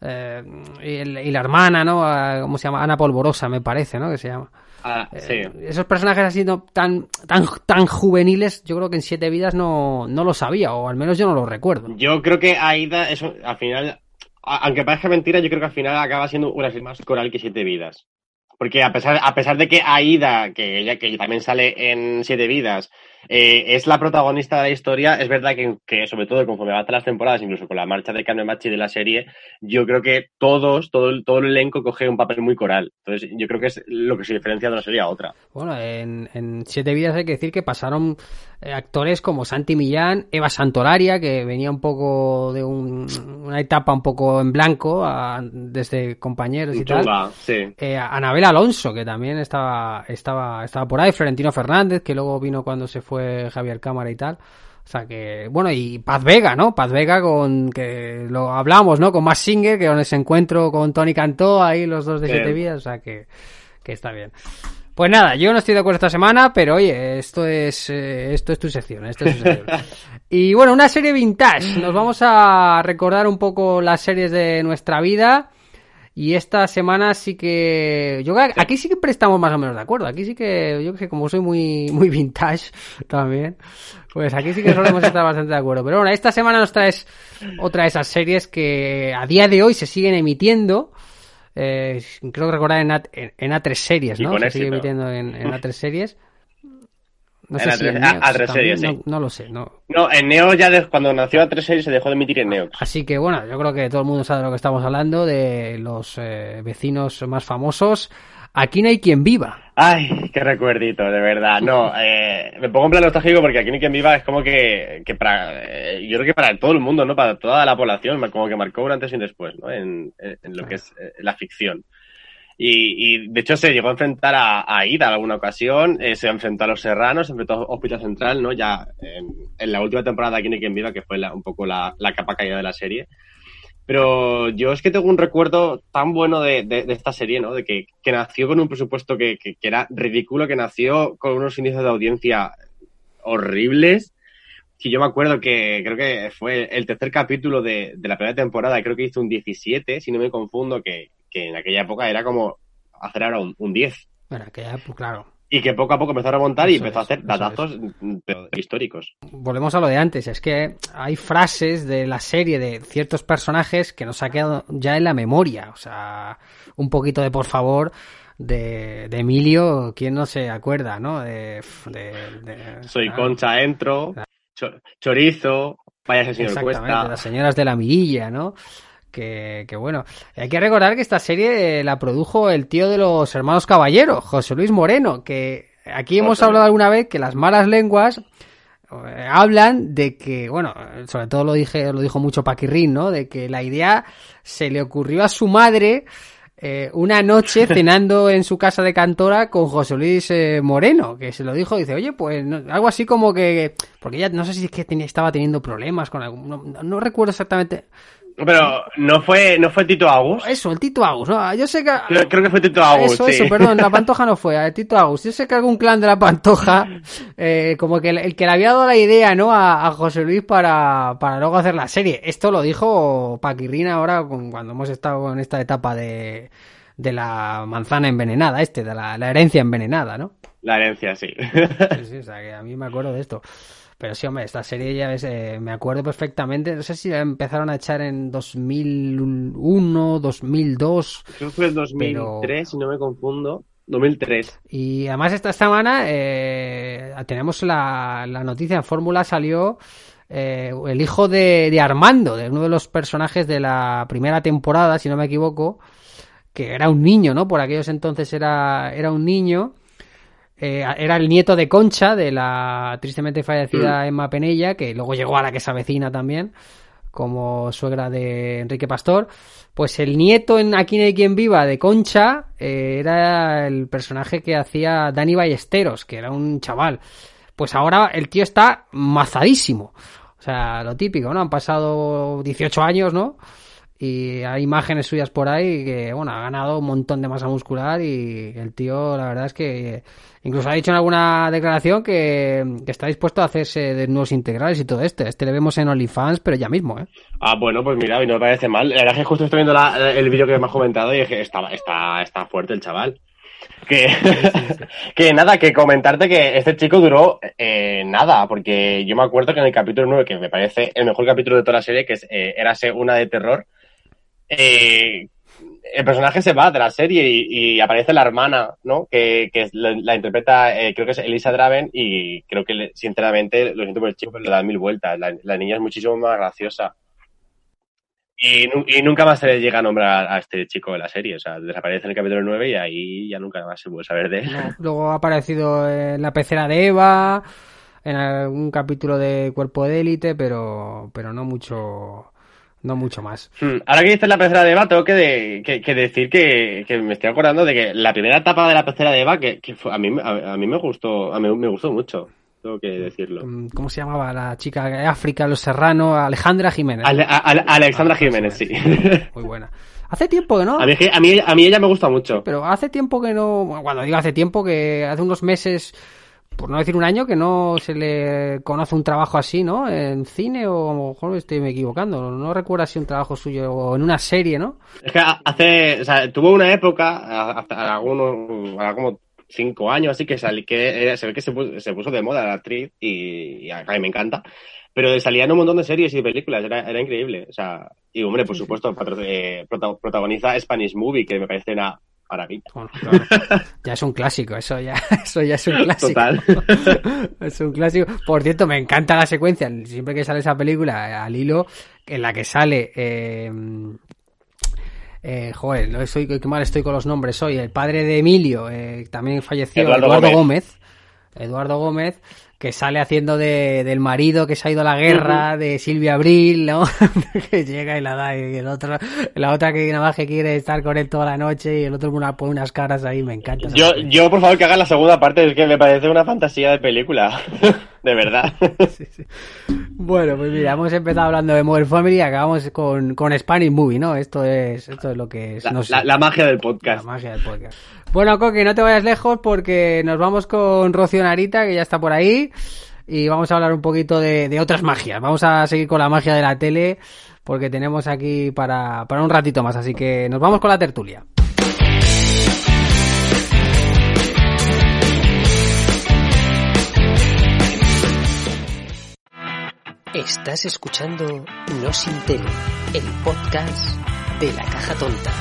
Eh, y, la hermana, ¿no? Ah, ¿Cómo se llama? Ana Polvorosa, me parece, ¿no? Que se llama. Ah, eh, esos personajes así tan, tan, tan juveniles, yo creo que en Siete Vidas no, no lo sabía, o al menos yo no lo recuerdo. Yo creo que Aida, eso, al final, aunque parezca mentira, yo creo que al final acaba siendo una serie más coral que Siete Vidas. Porque a pesar, a pesar de que Aida, que ella que también sale en Siete Vidas, eh, es la protagonista de la historia. Es verdad que, sobre todo conforme avanzan las temporadas, incluso con la marcha de Carmen Machi de la serie, yo creo que todos, todo, el, todo el elenco coge un papel muy coral. Entonces, yo creo que es lo que se diferencia de una serie a otra. Bueno, en, Siete Vidas hay que decir que pasaron actores como Santi Millán, Eva Santolaria, que venía un poco de una etapa un poco en blanco, desde compañeros y tal. Eh, Anabel Alonso, que también estaba, estaba, estaba por ahí, Florentino Fernández, que luego vino cuando se fue Javier Cámara y tal. O sea que, bueno, y Paz Vega, ¿no? Paz Vega con, que lo hablamos, ¿no? Con Max Singer, que con ese encuentro con Tony Cantó, ahí los dos de Siete Vías, o sea que, que está bien. Pues nada, yo no estoy de acuerdo esta semana, pero oye, esto es, eh, esto es tu sección, esto es tu sección. y bueno, una serie vintage. Nos vamos a recordar un poco las series de nuestra vida. Y esta semana sí que. Yo aquí sí que prestamos más o menos de acuerdo. Aquí sí que. Yo que sé, como soy muy, muy vintage también. Pues aquí sí que solemos estar bastante de acuerdo. Pero bueno, esta semana nos traes otra de esas series que a día de hoy se siguen emitiendo. Eh, creo que recordar en, A, en, A3 series, ¿no? Se sigue emitiendo en, en A3 series. No sé si en A3 series, sí. no, lo sé, no. No, en Neo ya cuando nació A3 series se dejó de emitir en Neo. Así que bueno, yo creo que todo el mundo sabe de lo que estamos hablando, de los eh, vecinos más famosos. Aquí no hay quien viva. Ay, qué recuerdito, de verdad. No, eh, me pongo en plan nostálgico porque aquí no hay quien viva es como que, que para, eh, yo creo que para todo el mundo, ¿no? Para toda la población, como que marcó un antes y un después, ¿no? En, en lo que es la ficción. Y, de hecho se llegó a enfrentar a, a Ida en alguna ocasión, eh, se enfrentó a los Serranos, se enfrentó a Hospital Central, ¿no? Ya en, la última temporada de Aquí no hay quien viva, que fue un poco la, capa caída de la serie. Pero yo es que tengo un recuerdo tan bueno de, esta serie, ¿no? De que, nació con un presupuesto que, era ridículo, que nació con unos inicios de audiencia horribles. Que yo me acuerdo que creo que fue el tercer capítulo de, de la primera temporada, creo que hizo un 17, si no me confundo, que, que en aquella época era como hacer ahora un, 10. Bueno, aquella, claro. Y que poco a poco empezó a remontar y empezó a hacer datazos históricos. Volvemos a lo de antes, es que hay frases de la serie de ciertos personajes que nos ha quedado ya en la memoria. O sea, un poquito de por favor de, Emilio, ¿quién no se acuerda, no? De, Soy Concha, entro, chorizo, vaya señor Cuesta. Las señoras de la mirilla, ¿no? Que, bueno, hay que recordar que esta serie la produjo el tío de los hermanos Caballero, José Luis Moreno, que aquí hemos hablado alguna vez que las malas lenguas eh, hablan de que, bueno, sobre todo lo dije, lo dijo mucho Paquirrín, ¿no? De que la idea se le ocurrió a su madre eh, una noche cenando en su casa de cantora con José Luis eh, Moreno, que se lo dijo, dice, oye, pues algo así como que, porque ella no sé si es que tenía, estaba teniendo problemas con algún, no, no recuerdo exactamente, pero no fue, no fue Tito Agus. Eso, el Tito Agus, ¿no? Yo sé que. Creo, creo que fue Tito Agus. Eso, sí. eso, perdón, la Pantoja no fue, el Tito Agus. Yo sé que algún clan de la Pantoja, eh, como que el, el, que le había dado la idea, ¿no? A, a, José Luis para, para luego hacer la serie. Esto lo dijo Paquirrín ahora con, cuando hemos estado en esta etapa de, de la manzana envenenada, este, de la, la herencia envenenada, ¿no? La herencia, sí. sí, sí. O sea, que a mí me acuerdo de esto. Pero sí, hombre, esta serie ya ves, eh, me acuerdo perfectamente. No sé si la empezaron a echar en 2001, 2002. Creo que fue el 2003, pero... si no me confundo. 2003. Y además esta semana eh, tenemos la, la, noticia en Fórmula salió eh, el hijo de, de, Armando, de uno de los personajes de la primera temporada, si no me equivoco, que era un niño, ¿no? Por aquellos entonces era, era un niño. Eh, era el nieto de Concha, de la tristemente fallecida mm. Emma Penella, que luego llegó a la que se avecina también, como suegra de Enrique Pastor. Pues el nieto en Aquí no hay quien viva de Concha eh, era el personaje que hacía Dani Ballesteros, que era un chaval. Pues ahora el tío está mazadísimo. O sea, lo típico, ¿no? Han pasado 18 años, ¿no? Y hay imágenes suyas por ahí que, bueno, ha ganado un montón de masa muscular y el tío, la verdad es que incluso ha dicho en alguna declaración que, que está dispuesto a hacerse de nuevos integrales y todo esto. Este le vemos en OnlyFans, pero ya mismo, ¿eh? Ah, bueno, pues mira, y no me parece mal. La verdad es que justo estoy viendo la, el vídeo que me has comentado y es que está, está, está fuerte el chaval. Que, sí, sí, sí. que nada, que comentarte que este chico duró eh, nada, porque yo me acuerdo que en el capítulo 9, que me parece el mejor capítulo de toda la serie, que es eh, Érase una de terror, eh, el personaje se va de la serie y, aparece la hermana, ¿no? Que, la, interpreta, eh, creo que es Elisa Draven y creo que, sinceramente, lo siento por el chico, pero le da mil vueltas. La, niña es muchísimo más graciosa. Y, nunca más se le llega a nombrar a este chico de la serie. O sea, desaparece en el capítulo 9 y ahí ya nunca más se puede saber de él. Luego ha aparecido en la pecera de Eva, en algún capítulo de Cuerpo de Élite, pero, pero no mucho no mucho más. Hmm. Ahora que dices la pecera de Eva, tengo que, de, que, que decir que, que, me estoy acordando de que la primera etapa de la pecera de Eva, que, fue, a, mí, a, a, mí me gustó, a mí me gustó mucho. Tengo que decirlo. ¿Cómo se llamaba la chica de África, Los Serrano? Alejandra Jiménez. Ale, Ale, Alexandra Jiménez, sí. Muy buena. Hace tiempo que no. A mí, a mí, a mí ella me gusta mucho. Pero hace tiempo que no. Cuando digo hace tiempo, que hace unos meses por no decir un año, que no se le conoce un trabajo así, ¿no? En cine o a lo mejor me estoy equivocando. No recuerdo si un trabajo suyo o en una serie, ¿no? Es que hace, o sea, tuvo una época, hasta algunos, como cinco años así, que, sal, que se ve que se puso, se puso de moda la actriz y, y a mí me encanta. Pero salían un montón de series y películas, era, era increíble. O sea, y hombre, por supuesto, eh, protagoniza Spanish Movie, que me parece una maravilla. Bueno, claro. Ya es un clásico, eso ya, eso ya es un clásico. Total. es un clásico. Por cierto, me encanta la secuencia, siempre que sale esa película, al hilo, en la que sale, eh, eh, joder, no qué mal estoy con los nombres hoy, el padre de Emilio, eh, también falleció, Eduardo, Eduardo Gómez. Gómez. Eduardo Gómez, que sale haciendo de, del marido que se ha ido a la guerra, de Silvia Abril, ¿no? que llega y la da, y el otro, la otra que nada más que quiere estar con él toda la noche y el otro pone unas caras ahí, me encanta. Yo, yo, por favor, que hagan la segunda parte, es que me parece una fantasía de película, de verdad. sí, sí. Bueno, pues mira, hemos empezado hablando de Modern Family y acabamos con, con Spanish Movie, ¿no? Esto es, esto es lo que es. La, no sé, la, la magia del podcast. La magia del podcast. Bueno, Coque, no te vayas lejos porque nos vamos con Rocío Narita, que ya está por ahí, y vamos a hablar un poquito de, de otras magias. Vamos a seguir con la magia de la tele porque tenemos aquí para, para un ratito más, así que nos vamos con la tertulia. Estás escuchando No Sin Tele, el podcast de la caja tonta.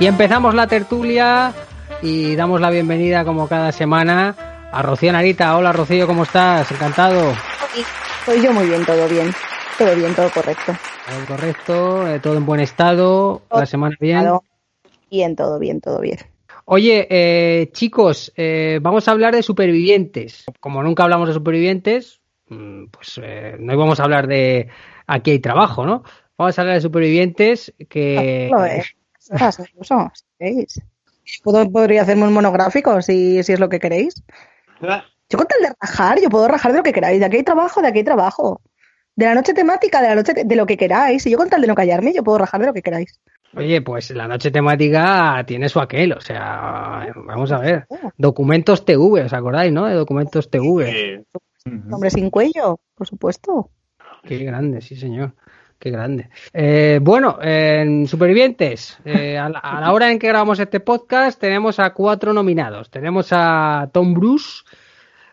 Y empezamos la tertulia y damos la bienvenida como cada semana a Rocío Narita. Hola Rocío, ¿cómo estás? Encantado. Soy yo muy bien, todo bien. Todo bien, todo correcto. Todo correcto, eh, todo en buen estado, Todo la semana bien. Bien, todo bien, todo bien. Oye, eh, chicos, eh, vamos a hablar de supervivientes. Como nunca hablamos de supervivientes, mm, pues eh, no íbamos a hablar de aquí hay trabajo, ¿no? Vamos a hablar de supervivientes que... Puedo- podría hacerme un monográfico si, si es lo que queréis. Yo con tal de rajar, yo puedo rajar de lo que queráis. De aquí hay trabajo, de aquí hay trabajo. De la noche temática, de la noche te- de lo que queráis. Y yo con tal de no callarme, yo puedo rajar de lo que queráis. Oye, pues la noche temática tiene su aquel, o sea, vamos a ver. Documentos TV, ¿os acordáis, no? De documentos TV. Sí. Hombre sin cuello, por supuesto. Qué grande, sí, señor. Qué grande. Eh, bueno, en Supervivientes, eh, a, la, a la hora en que grabamos este podcast, tenemos a cuatro nominados. Tenemos a Tom Bruce,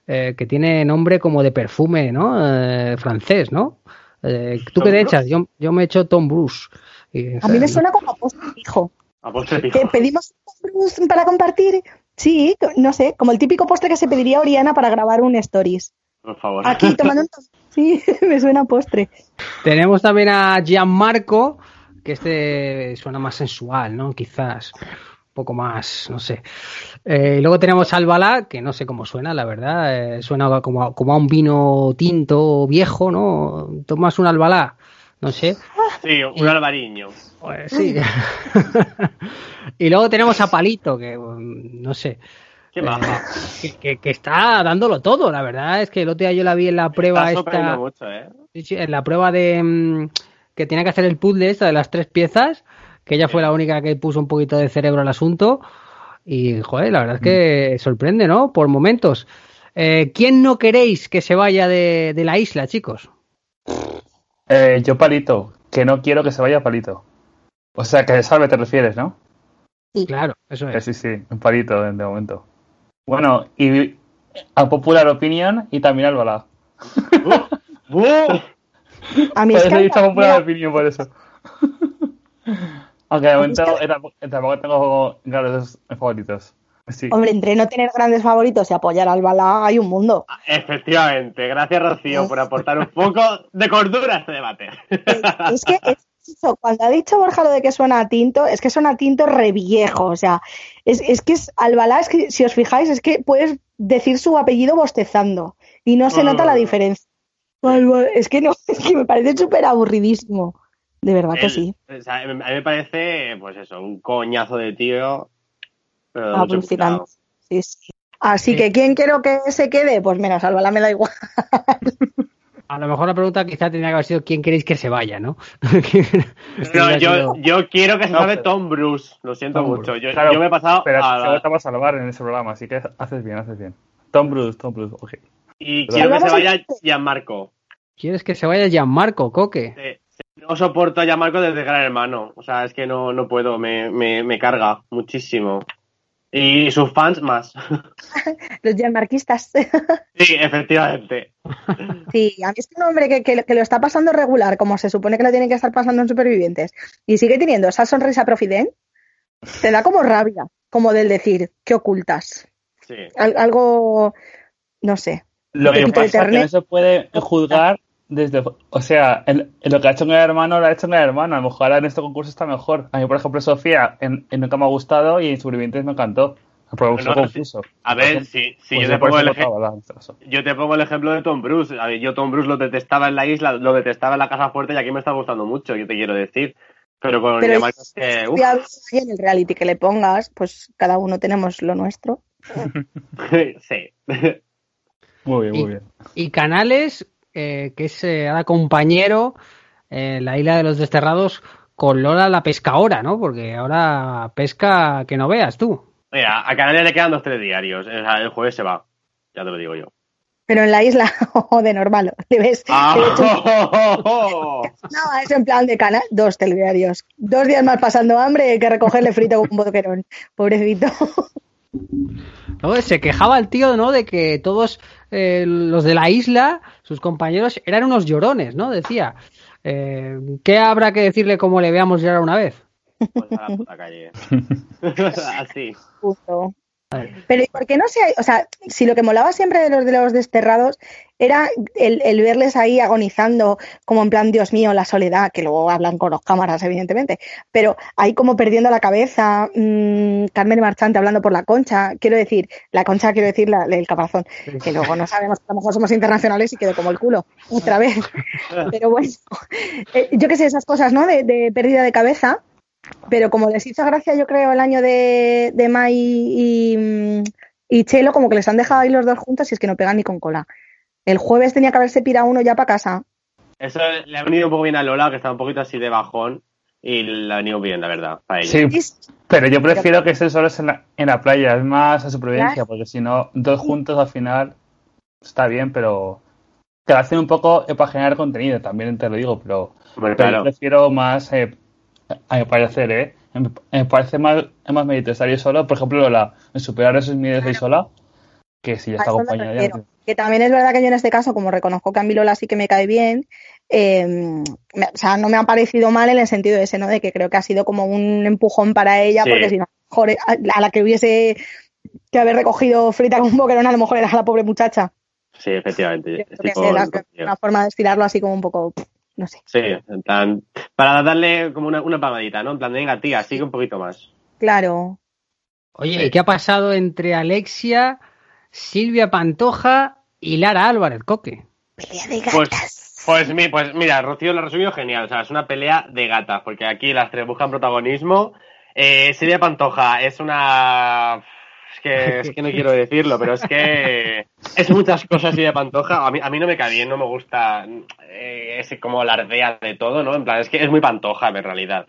eh, que tiene nombre como de perfume, ¿no? Eh, francés, ¿no? Eh, ¿Tú Tom qué te echas? Yo, yo me echo Tom Bruce. Y, A mí me suena como a postre fijo. A postre Que fijo. pedimos un Bruce para compartir. Sí, no sé, como el típico postre que se pediría a Oriana para grabar un stories. Por favor. Aquí tomando un to- Sí, me suena a postre. Tenemos también a Gianmarco, que este suena más sensual, ¿no? Quizás poco más, no sé. Eh, y luego tenemos Albalá, que no sé cómo suena, la verdad. eh, suena como a, como a un vino tinto viejo, ¿no? Tomas un Albalá, no sé. Sí, un albariño. Pues sí. y luego tenemos a Palito, que mm, no sé. Qué eh, que, que- que está dándolo todo, la verdad es que el otro día yo la vi en la prueba esta. mucho, ¿eh? En la prueba de mm, que tenía que hacer el puzzle esta de las tres piezas, que ella fue la única que puso un poquito de cerebro al asunto. Y, joder, la verdad es que sorprende, ¿no? Por momentos. Eh, ¿Quién no queréis que se vaya de, de la isla, chicos? Eh, yo palito, que no quiero que se vaya palito. O sea, que salve te refieres, ¿no? Claro, eso Eh, es. sí, sí, un palito de, de momento. Bueno, y a popular opinion y también al bala. ¡Uh! A mí es que popular mira, opinion, por eso. Aunque de momento eh, tampoco, tengo grandes favoritos. Sí. hombre, entre no tener grandes favoritos y apoyar al Bala hay un mundo. Efectivamente. Gracias, Rocío, por aportar un poco de cordura a este debate. Es que es eso, cuando ha dicho Borja lo de que suena a tinto, es que suena a tinto re viejo. O sea, es, es que es Albalá, es que si os fijáis, es que puedes decir su apellido bostezando y no se nota la Mm. diferencia. Es que no, es que me parece súper aburridísimo. De verdad que Él- sí. o sea, a mí me parece, pues eso, un coñazo de tío. Pero cuidado. Sí, sí. Así Sí. que, ¿quién quiero que se quede? Pues menos Albalá me da igual. A lo mejor la pregunta quizá tendría que haber sido ¿quién queréis que se vaya, no? No, yo, sido- yo quiero que se No, salve pero- Tom Bruce. Lo siento Tom mucho. Yo, Claro, yo me he pasado Pero a se a salvar en ese programa, así que haces bien, haces bien. Tom Bruce, Tom Bruce, ok. Y quiero que se vaya Gianmarco. ¿Quieres que se vaya Gianmarco, Coque? Eh, No soporto a Gianmarco desde Gran Hermano. O sea, es que no, no puedo. Me, me, me carga muchísimo. Y sus fans más. Los gianmarquistas. Sí, efectivamente. Sí, a mí es un hombre que, que- que lo está pasando regular, como se supone que lo tiene que estar pasando en Supervivientes, y sigue teniendo esa sonrisa profiden, te da como rabia, como del decir, ¿qué ocultas? Sí. Al- algo, no sé. Lo que pasa es que no se puede juzgar desde. O sea, en, en lo que ha hecho en el hermano, lo ha hecho en el hermano. A lo mejor ahora en este concurso está mejor. A mí, por ejemplo, Sofía, en, en Nunca me ha gustado y en Sobrevivientes me encantó. No, confuso. A ver, si, si Pues yo, te pongo el votaba, yo te pongo el ejemplo de Tom Bruce. A ver, yo Tom Bruce lo detestaba en la isla, lo detestaba en la casa fuerte y aquí me está gustando mucho, yo te quiero decir. Pero con Pero Gianmarco es ahí en el reality que le pongas, pues cada uno tenemos lo nuestro. sí. Muy bien, muy bien. Y Canales, eh, que es eh, ahora compañero en la isla de los desterrados con Lola la pescaora, ¿no? Porque ahora pesca que no veas tú. Mira, a Canarias le quedan dos tres diarios. O sea, el jueves se va. Ya te lo digo yo. Pero en la isla, o de normal, le ves. Ah, No, es en plan de canal, dos telediarios. Dos días más pasando hambre que recogerle frito con un boquerón. Pobrecito. ¿No? Se quejaba el tío, ¿no? De que todos eh, los de la isla, sus compañeros, eran unos llorones, ¿no? Decía. Eh, ¿Qué habrá que decirle como le veamos llorar una vez? Pues a la puta calle. Así. Justo. Pero ¿por qué no sé? O sea, si lo que molaba siempre de los de los desterrados era el, verles ahí agonizando, como en plan, Dios mío, la soledad, que luego hablan con los cámaras, evidentemente, pero ahí como perdiendo la cabeza, mmm, Carmen Marchante hablando por la concha, quiero decir, la concha, quiero decir, la, el capazón, que luego no sabemos, a lo mejor somos internacionales y quedó como el culo, otra vez. Pero bueno, eh, yo qué sé, esas cosas, ¿no? De, de pérdida de cabeza pero como les hizo gracia, yo creo, el año de, de Mai y, y, Chelo, como que les han dejado ahí los dos juntos y es que no pegan ni con cola. El jueves tenía que haberse pirado uno ya para casa. Eso le ha venido un poco bien a Lola, que está un poquito así de bajón, y le ha venido bien, la verdad, para ella. Sí, pero yo prefiero que estén solos en la, en la playa, es más a supervivencia, porque si no, dos juntos al final está bien, pero te hacen un poco para generar contenido, también te lo digo, pero, yo prefiero más eh, a mi parecer, ¿eh? Me parece más, más meditario solo, por ejemplo, la, en superar esos miedos ahí sola, que si ya está acompañada. Ya. Que también es verdad que yo en este caso, como reconozco que a mí Lola sí que me cae bien, eh, o sea, no me ha parecido mal en el sentido de ese, ¿no? De que creo que ha sido como un empujón para ella, porque si no, a la que hubiese que haber recogido frita con un boquerón, a lo mejor era la pobre muchacha. Sí, efectivamente. una forma de estirarlo así como un poco no sé. Sí, en plan, para darle como una, una palmadita, ¿no? En plan, venga, tía, sigue un poquito más. Claro. Oye, ¿qué ha pasado entre Alexia, Silvia Pantoja y Lara Álvarez, Coque? Pelea de pues, gatas. Pues, pues, pues, mira, Rocío lo ha resumido genial. O sea, es una pelea de gatas, porque aquí las tres buscan protagonismo. Eh, Silvia Pantoja es una que, es que no quiero decirlo, pero es que es muchas cosas y de Pantoja. A mí, a mí no me cae bien, no me gusta eh, ese como alardea de todo, ¿no? En plan, es que es muy Pantoja en realidad.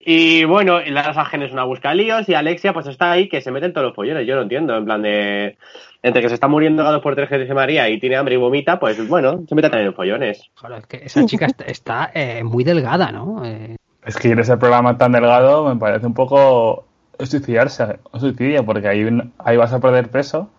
Y bueno, Lara Sagen es una busca líos y Alexia pues está ahí que se mete en todos los pollones, yo lo entiendo, en plan de... Entre que se está muriendo a dos por tres que dice María y tiene hambre y vomita, pues bueno, se mete también en pollones. Joder, es que esa chica está, eh, muy delgada, ¿no? Eh... Es que en ese programa tan delgado me parece un poco suicidarse o suicidio, porque ahí, ahí vas a perder peso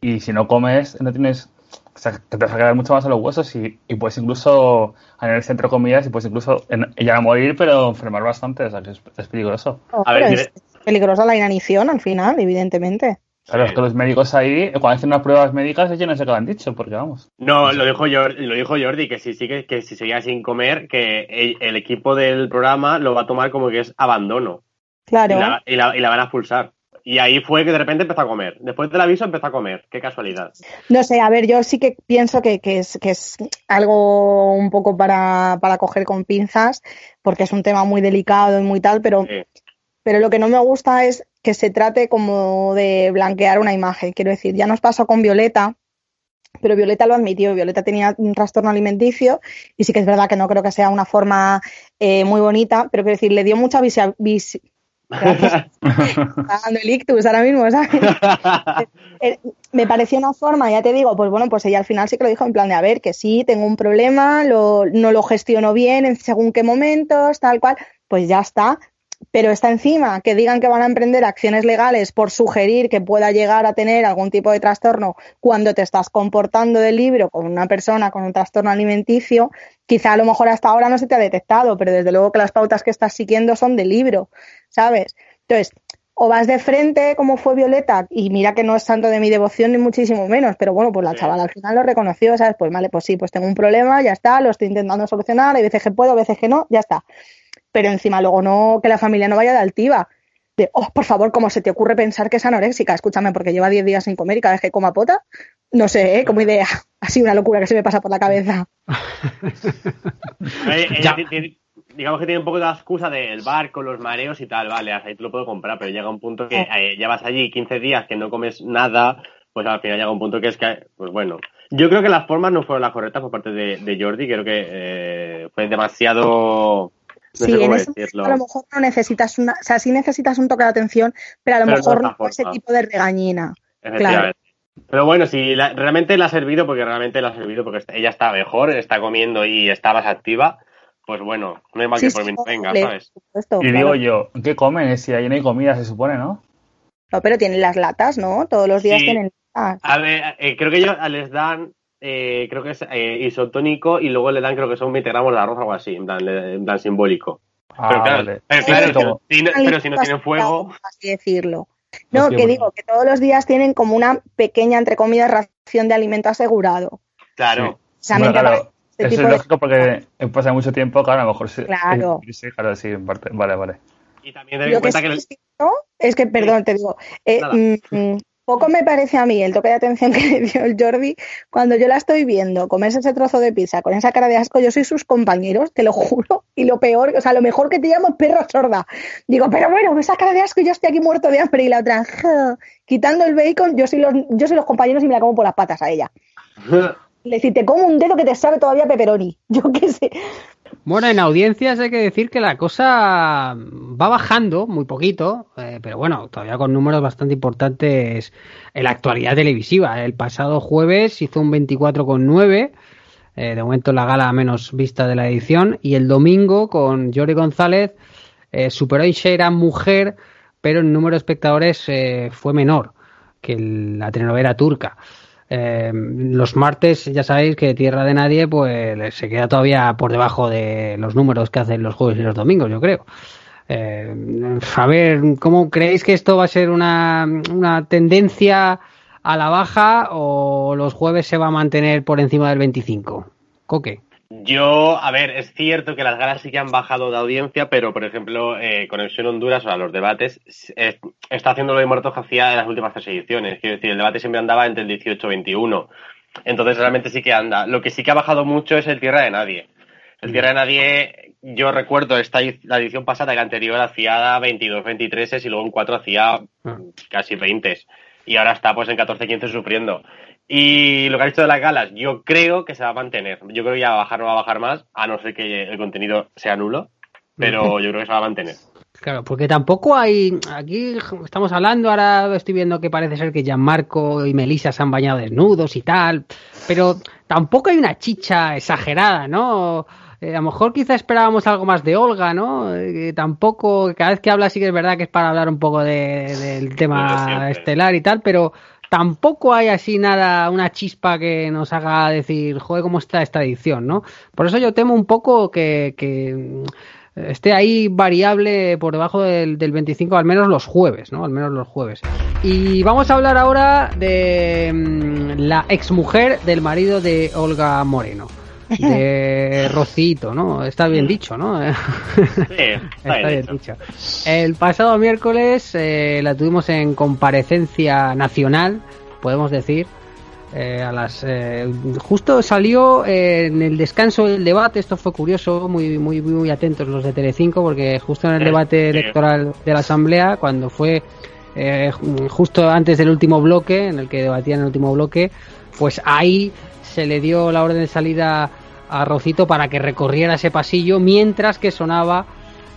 y si no comes, no tienes. O sea, te vas a quedar mucho más a los huesos y, y puedes incluso, en el centro de comidas, y puedes incluso en, ya a morir, pero enfermar bastante, o sea, que es, peligroso. a ver, es peligrosa la inanición al final, evidentemente. Claro, es que los médicos ahí, cuando hacen unas pruebas médicas, ellos no sé qué han dicho, porque vamos. No, lo dijo Jordi, lo dijo Jordi que si sigue, que si seguía sin comer, que el, equipo del programa lo va a tomar como que es abandono. Claro. Y la, y la, van a expulsar. Y ahí fue que de repente empezó a comer. Después del aviso empezó a comer. Qué casualidad. No sé, a ver, yo sí que pienso que, que, es, que es algo un poco para, para, coger con pinzas, porque es un tema muy delicado y muy tal, pero, pero lo que no me gusta es que se trate como de blanquear una imagen. Quiero decir, ya nos pasó con Violeta, pero Violeta lo admitió. Violeta tenía un trastorno alimenticio y sí que es verdad que no creo que sea una forma eh, muy bonita, pero quiero decir, le dio mucha visibilidad Está dando el ictus ahora mismo, ¿sabes? Eh, me pareció una forma, ya te digo, pues bueno, pues ella al final sí que lo dijo en plan de, a ver, que sí, tengo un problema, lo, no lo gestiono bien en según qué momentos, tal cual, pues ya está, pero está encima que digan que van a emprender acciones legales por sugerir que pueda llegar a tener algún tipo de trastorno cuando te estás comportando del libro con una persona con un trastorno alimenticio, quizá a lo mejor hasta ahora no se te ha detectado, pero desde luego que las pautas que estás siguiendo son de libro, ¿sabes? Entonces, o vas de frente como fue Violeta y mira que no es santo de mi devoción ni muchísimo menos, pero bueno, pues la chavala al final lo reconoció, ¿sabes? Pues vale, pues sí, pues tengo un problema, ya está, lo estoy intentando solucionar, hay veces que puedo, hay veces que no, ya está pero encima luego no, que la familia no vaya de altiva. De, oh, por favor, ¿cómo se te ocurre pensar que es anoréxica? Escúchame, porque lleva 10 días sin comer y cada vez que coma pota, no sé, ¿eh? como idea. Así una locura que se me pasa por la cabeza. digamos que tiene un poco de la excusa del barco, los mareos y tal, vale, ahí te lo puedo comprar, pero llega un punto que eh, ya vas allí 15 días que no comes nada, pues al final llega un punto que es que, pues bueno, yo creo que las formas no fueron las correctas por parte de, Jordi, creo que eh, fue demasiado sí, en ese a lo mejor no necesitas una, o sea, sí necesitas un toque de atención, pero a lo mejor no ese tipo de regañina. Claro. Pero bueno, si realmente le ha servido, porque realmente le ha servido, porque ella está mejor, está comiendo y está más activa, pues bueno, no hay mal que por mí no venga, ¿sabes? y digo yo, ¿qué comen? Si ahí no hay comida, se supone, ¿no? No, pero tienen las latas, ¿no? Todos los días tienen latas. A ver, eh, creo que ellos les dan eh, creo que es eh, isotónico y luego le dan, creo que son 20 gramos de arroz o algo así, en plan, simbólico. Ah, pero claro, pero, si no, tienen fuego. Así decirlo. No, que digo, que todos los días tienen como una pequeña, entre comillas, ración de alimento asegurado. Claro. claro. Eso es lógico porque pasa mucho tiempo, claro, a lo mejor sí. Claro. Sí, claro, sí, en parte. Vale, vale. Y también ten en cuenta que... Es que, perdón, te digo, eh, mm, mm, poco me parece a mí el toque de atención que le dio el Jordi cuando yo la estoy viendo comerse ese trozo de pizza con esa cara de asco. Yo soy sus compañeros, te lo juro. Y lo peor, o sea, lo mejor que te llamo es perra sorda. Digo, pero bueno, esa cara de asco, yo estoy aquí muerto de hambre. Y la otra, quitando el bacon, yo soy, los, yo soy los compañeros y me la como por las patas a ella. Le decir, te como un dedo que te sabe todavía pepperoni. Yo qué sé. Bueno, en audiencias hay que decir que la cosa va bajando muy poquito, eh, pero bueno, todavía con números bastante importantes en la actualidad televisiva. El pasado jueves hizo un 24,9, eh, de momento la gala menos vista de la edición, y el domingo con Jordi González eh, superó en Sheira Mujer, pero en número de espectadores eh, fue menor que la telenovela turca. Eh, los martes, ya sabéis que Tierra de Nadie, pues se queda todavía por debajo de los números que hacen los jueves y los domingos, yo creo. Eh, a ver, ¿cómo creéis que esto va a ser una, una tendencia a la baja o los jueves se va a mantener por encima del 25? Coque. Yo, a ver, es cierto que las galas sí que han bajado de audiencia, pero por ejemplo, eh, Conexión Honduras, o sea, los debates, está haciendo lo de muertos que hacía en las últimas tres ediciones. Quiero decir, el debate siempre andaba entre el 18 y 21. Entonces, realmente sí que anda. Lo que sí que ha bajado mucho es el Tierra de Nadie. El Tierra de Nadie, yo recuerdo esta, la edición pasada que anterior hacía 22, 23 y luego en 4 hacía ah. casi 20. Y ahora está pues en 14, 15 sufriendo. Y lo que ha dicho de las galas, yo creo que se va a mantener. Yo creo que ya va a bajar, no va a bajar más, a no ser que el contenido sea nulo, pero yo creo que se va a mantener. Claro, porque tampoco hay. Aquí estamos hablando, ahora estoy viendo que parece ser que Gianmarco y Melissa se han bañado desnudos y tal, pero tampoco hay una chicha exagerada, ¿no? Eh, a lo mejor quizá esperábamos algo más de Olga, ¿no? Eh, tampoco, cada vez que habla sí que es verdad que es para hablar un poco del tema estelar y tal, pero tampoco hay así nada, una chispa que nos haga decir, joder, cómo está esta edición, ¿no? Por eso yo temo un poco que, que esté ahí variable por debajo del, del, 25, al menos los jueves, ¿no? Al menos los jueves. Y vamos a hablar ahora de mm, la exmujer del marido de Olga Moreno de Rocito, ¿no? Está bien dicho, ¿no? Sí, está, bien, dicho. El pasado miércoles eh, la tuvimos en comparecencia nacional, podemos decir. Eh, a las eh, justo salió en el descanso del debate esto fue curioso muy muy muy atentos los de Telecinco porque justo en el debate electoral de la asamblea cuando fue justo antes del último bloque en el que debatían el último bloque pues ahí se le dio la orden de salida a Rocito para que recorriera ese pasillo mientras que sonaba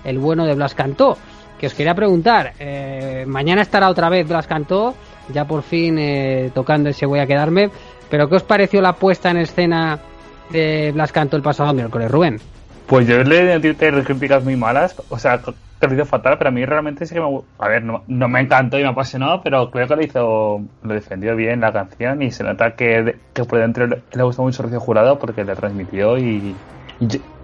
el bueno de Blas Cantó. Que os quería preguntar, eh, mañana estará otra vez Blas Cantó, ya por fin eh, tocando ese voy a quedarme, pero ¿qué os pareció la puesta en escena de Blas Cantó el pasado miércoles, Rubén? Pues yo le di críticas muy malas, o sea, lo hizo fatal, pero a mí realmente sí que me... A ver, no, me encantó y me apasionó, pero creo que lo hizo, lo defendió bien la canción y se nota que, que por dentro le, gustó mucho Rocío Jurado porque le transmitió y,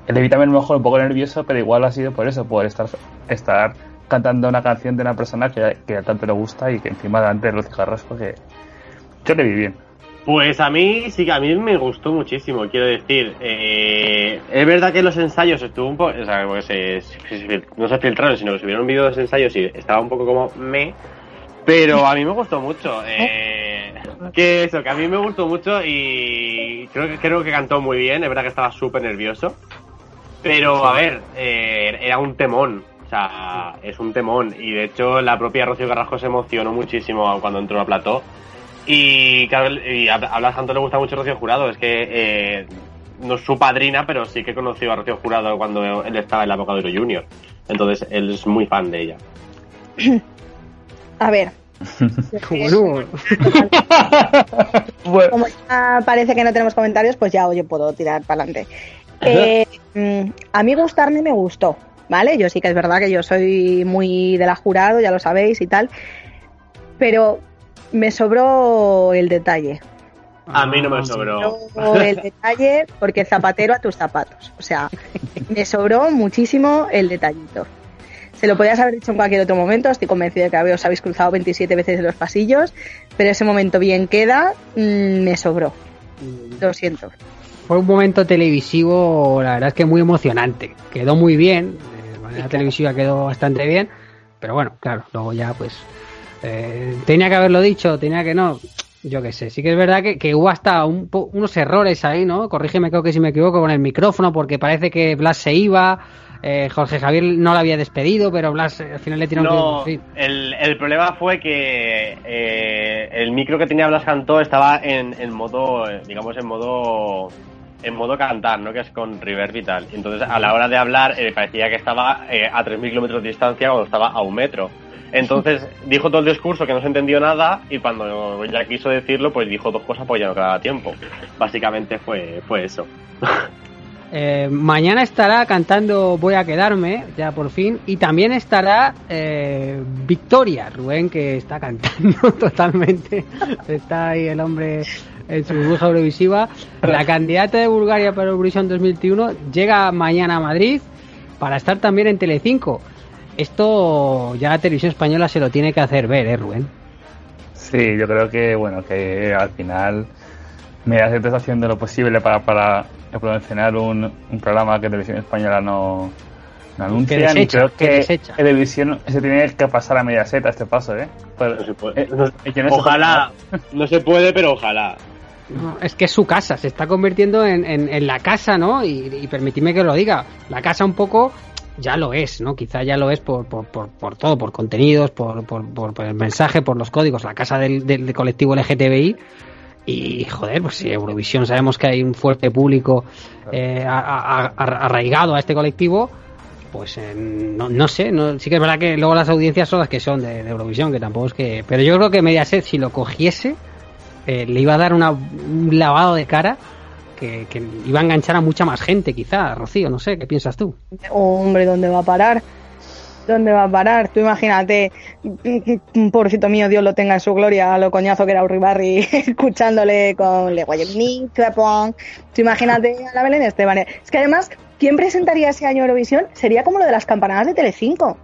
le vi también mejor un poco nervioso, pero igual ha sido por eso, por estar, estar cantando una canción de una persona que, que tanto le gusta y que encima delante de los cigarros, porque yo le vi bien. Pues a mí sí que a mí me gustó muchísimo, quiero decir. Eh, es verdad que los ensayos estuvo un poco. O sea, pues, no se filtraron, sino que subieron vídeos de ensayos y estaba un poco como me. Pero a mí me gustó mucho. Eh, que eso, que a mí me gustó mucho y creo que, creo que cantó muy bien. Es verdad que estaba súper nervioso. Pero a ver, eh, era un temón. O sea, es un temón. Y de hecho, la propia Rocío Carrasco se emocionó muchísimo cuando entró a plató y, claro, y a Blas Santo le gusta mucho Rocío Jurado, es que eh, no es su padrina, pero sí que conoció a Rocío Jurado cuando él estaba en la Bocadero Junior. Entonces él es muy fan de ella. A ver. Como ya parece que no tenemos comentarios, pues ya oye puedo tirar para adelante. Eh, mm, a mí gustarme me gustó, ¿vale? Yo sí que es verdad que yo soy muy de la jurado, ya lo sabéis y tal. Pero me sobró el detalle. A mí no me sobró. el detalle porque zapatero a tus zapatos. O sea, me sobró muchísimo el detallito. Se lo podías haber dicho en cualquier otro momento, estoy convencida de que os habéis cruzado 27 veces en los pasillos, pero ese momento bien queda, mm, me sobró. Lo siento. Fue un momento televisivo, la verdad es que muy emocionante. Quedó muy bien, de manera televisiva quedó bastante bien, pero bueno, claro, luego ya pues eh, tenía que haberlo dicho, tenía que no. Yo qué sé, sí que es verdad que, hubo hasta unos errores ahí, ¿no? Corrígeme, creo que si me equivoco con el micrófono, porque parece que Blas se iba, eh, Jorge Javier no lo había despedido, pero Blas eh, al final le tiró no, un el, el problema fue que eh, el micro que tenía Blas Cantó estaba en, en modo, digamos, en modo en modo cantar, ¿no? Que es con reverb y tal. Entonces, a la hora de hablar, parecía que estaba a 3.000 kilómetros de distancia cuando estaba a un metro. Entonces dijo todo el discurso que no se entendió nada y cuando ya quiso decirlo, pues dijo dos cosas pues ya no quedaba tiempo. Básicamente fue, fue eso. Eh, mañana estará cantando Voy a quedarme, ya por fin, y también estará eh, Victoria, Rubén, que está cantando totalmente. Está ahí el hombre en su burbuja Eurovisiva. La candidata de Bulgaria para Eurovisión 2021 llega mañana a Madrid para estar también en Telecinco. Esto ya la televisión española se lo tiene que hacer ver, ¿eh, Rubén? Sí, yo creo que, bueno, que al final Mediaset está haciendo lo posible para, para promocionar un, un programa que Televisión Española no, no anuncia. y creo que, Televisión se tiene que pasar a Mediaset a este paso, ¿eh? no se puede. Eh, ojalá, no se puede, pero ojalá. es que es su casa, se está convirtiendo en, en, la casa, ¿no? Y, y permitidme que lo diga, la casa un poco ya lo es, ¿no? Quizá ya lo es por, por, por, todo, por contenidos, por, por, el mensaje, por los códigos, la casa del, del, colectivo LGTBI. Y joder, pues si Eurovisión sabemos que hay un fuerte público eh, arraigado a este colectivo, pues eh, no, no, sé, no, sí que es verdad que luego las audiencias son las que son de, Eurovisión, que tampoco es que... Pero yo creo que Mediaset, si lo cogiese, eh, le iba a dar una, un lavado de cara que, iba a enganchar a mucha más gente, quizá, Rocío, no sé, ¿qué piensas tú? Hombre, ¿dónde va a parar? ¿Dónde va a parar? Tú imagínate, pobrecito mío, Dios lo tenga en su gloria, a lo coñazo que era Uribarri, escuchándole con Le Tú imagínate a la Belén Esteban. Es que además, ¿quién presentaría ese año Eurovisión? Sería como lo de las campanadas de Telecinco.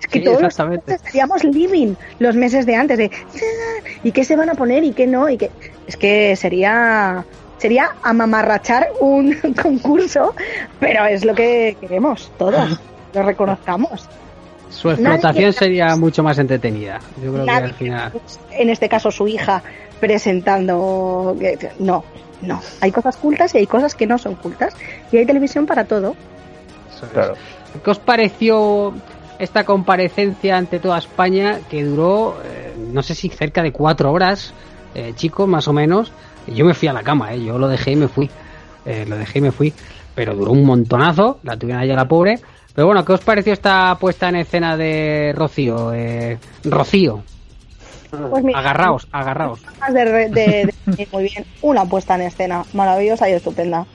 Es que todos estaríamos living los meses de antes de ¿y qué se van a poner y qué no? y qué es que sería sería amamarrachar un concurso, pero es lo que queremos todos, lo reconozcamos. Su explotación sería mucho más entretenida. Yo creo que al final. En este caso, su hija presentando. No, no. Hay cosas cultas y hay cosas que no son cultas. Y hay televisión para todo. Claro. ¿Qué os pareció esta comparecencia ante toda España que duró, eh, no sé si cerca de cuatro horas, eh, chicos, más o menos? Yo me fui a la cama, ¿eh? yo lo dejé y me fui. Eh, lo dejé y me fui. Pero duró un montonazo, la tuvieron allá la pobre. Pero bueno, ¿qué os pareció esta puesta en escena de Rocío? Eh, Rocío. Pues agarraos, agarraos. muy bien, una puesta en escena maravillosa y estupenda.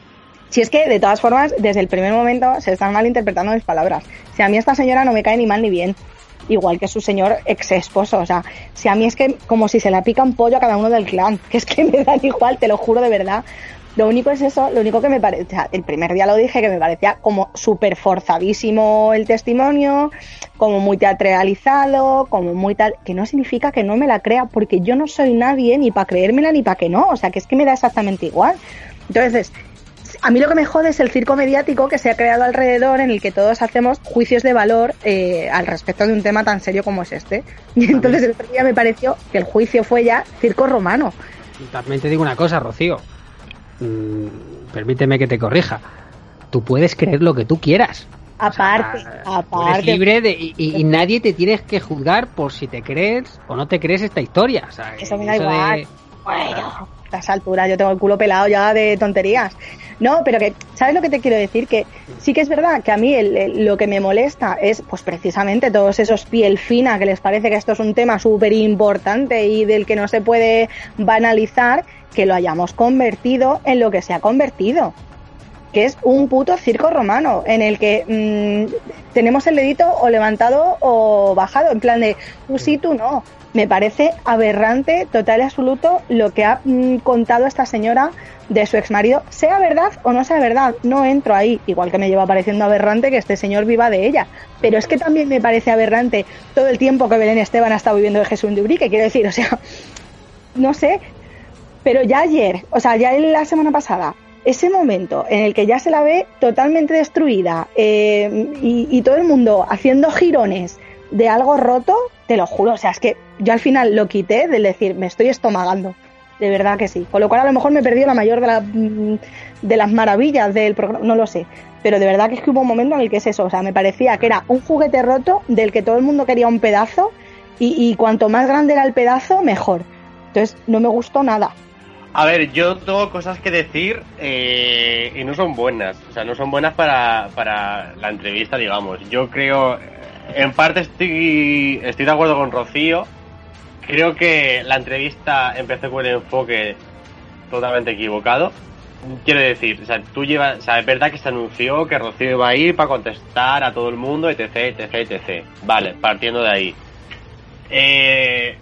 Si es que, de todas formas, desde el primer momento se están malinterpretando mis palabras. Si a mí esta señora no me cae ni mal ni bien, igual que su señor ex esposo. O sea, si a mí es que como si se la pica un pollo a cada uno del clan, que es que me dan igual, te lo juro de verdad. Lo único es eso, lo único que me parece, o sea, el primer día lo dije que me parecía como súper forzadísimo el testimonio, como muy teatralizado, como muy tal, que no significa que no me la crea, porque yo no soy nadie ni para creérmela ni para que no, o sea, que es que me da exactamente igual. Entonces, a mí lo que me jode es el circo mediático que se ha creado alrededor en el que todos hacemos juicios de valor eh, al respecto de un tema tan serio como es este. Y entonces el otro día me pareció que el juicio fue ya circo romano. También te digo una cosa, Rocío. Mm, permíteme que te corrija. Tú puedes creer lo que tú quieras. Aparte, aparte. Eres libre de, y, nadie te tienes que juzgar por si te crees o no te crees esta historia. eso me da igual. Bueno a esa altura yo tengo el culo pelado ya de tonterías. No, pero que, ¿sabes lo que te quiero decir? Que sí que es verdad que a mí lo que me molesta es, pues precisamente todos esos piel fina que les parece que esto es un tema súper importante y del que no se puede banalizar, que lo hayamos convertido en lo que se ha convertido que es un puto circo romano, en el que mm, tenemos el dedito o levantado o bajado, en plan de tú sí, tú no me parece aberrante, total y absoluto, lo que ha mm, contado esta señora de su exmarido, sea verdad o no sea verdad, no entro ahí, igual que me lleva pareciendo aberrante que este señor viva de ella, pero es que también me parece aberrante todo el tiempo que Belén Esteban ha estado viviendo de Jesús de Ubrique, quiero decir, o sea, no sé, pero ya ayer, o sea, ya la semana pasada, ese momento en el que ya se la ve totalmente destruida eh, y, y todo el mundo haciendo girones de algo roto, te lo juro, o sea, es que yo al final lo quité del decir, me estoy estomagando. De verdad que sí. Con lo cual a lo mejor me perdido la mayor de, mm, de las maravillas del programa, no lo sé. Pero de verdad que es que hubo un momento en el que es eso. O sea, me parecía que era un juguete roto del que todo el mundo quería un pedazo y, y cuanto más grande era el pedazo, mejor. Entonces no me gustó nada. A ver, yo tengo cosas que decir eh, y no son buenas. O sea, no son buenas para, para la entrevista, digamos. Yo creo, en parte estoy, estoy de acuerdo con Rocío. Creo que la entrevista empezó con el enfoque totalmente equivocado. Quiero decir, o sea, tú llevas, o sea, es verdad que se anunció que Rocío iba a ir para contestar a todo el mundo, etc, etc, etc. Vale, partiendo de ahí. Eh,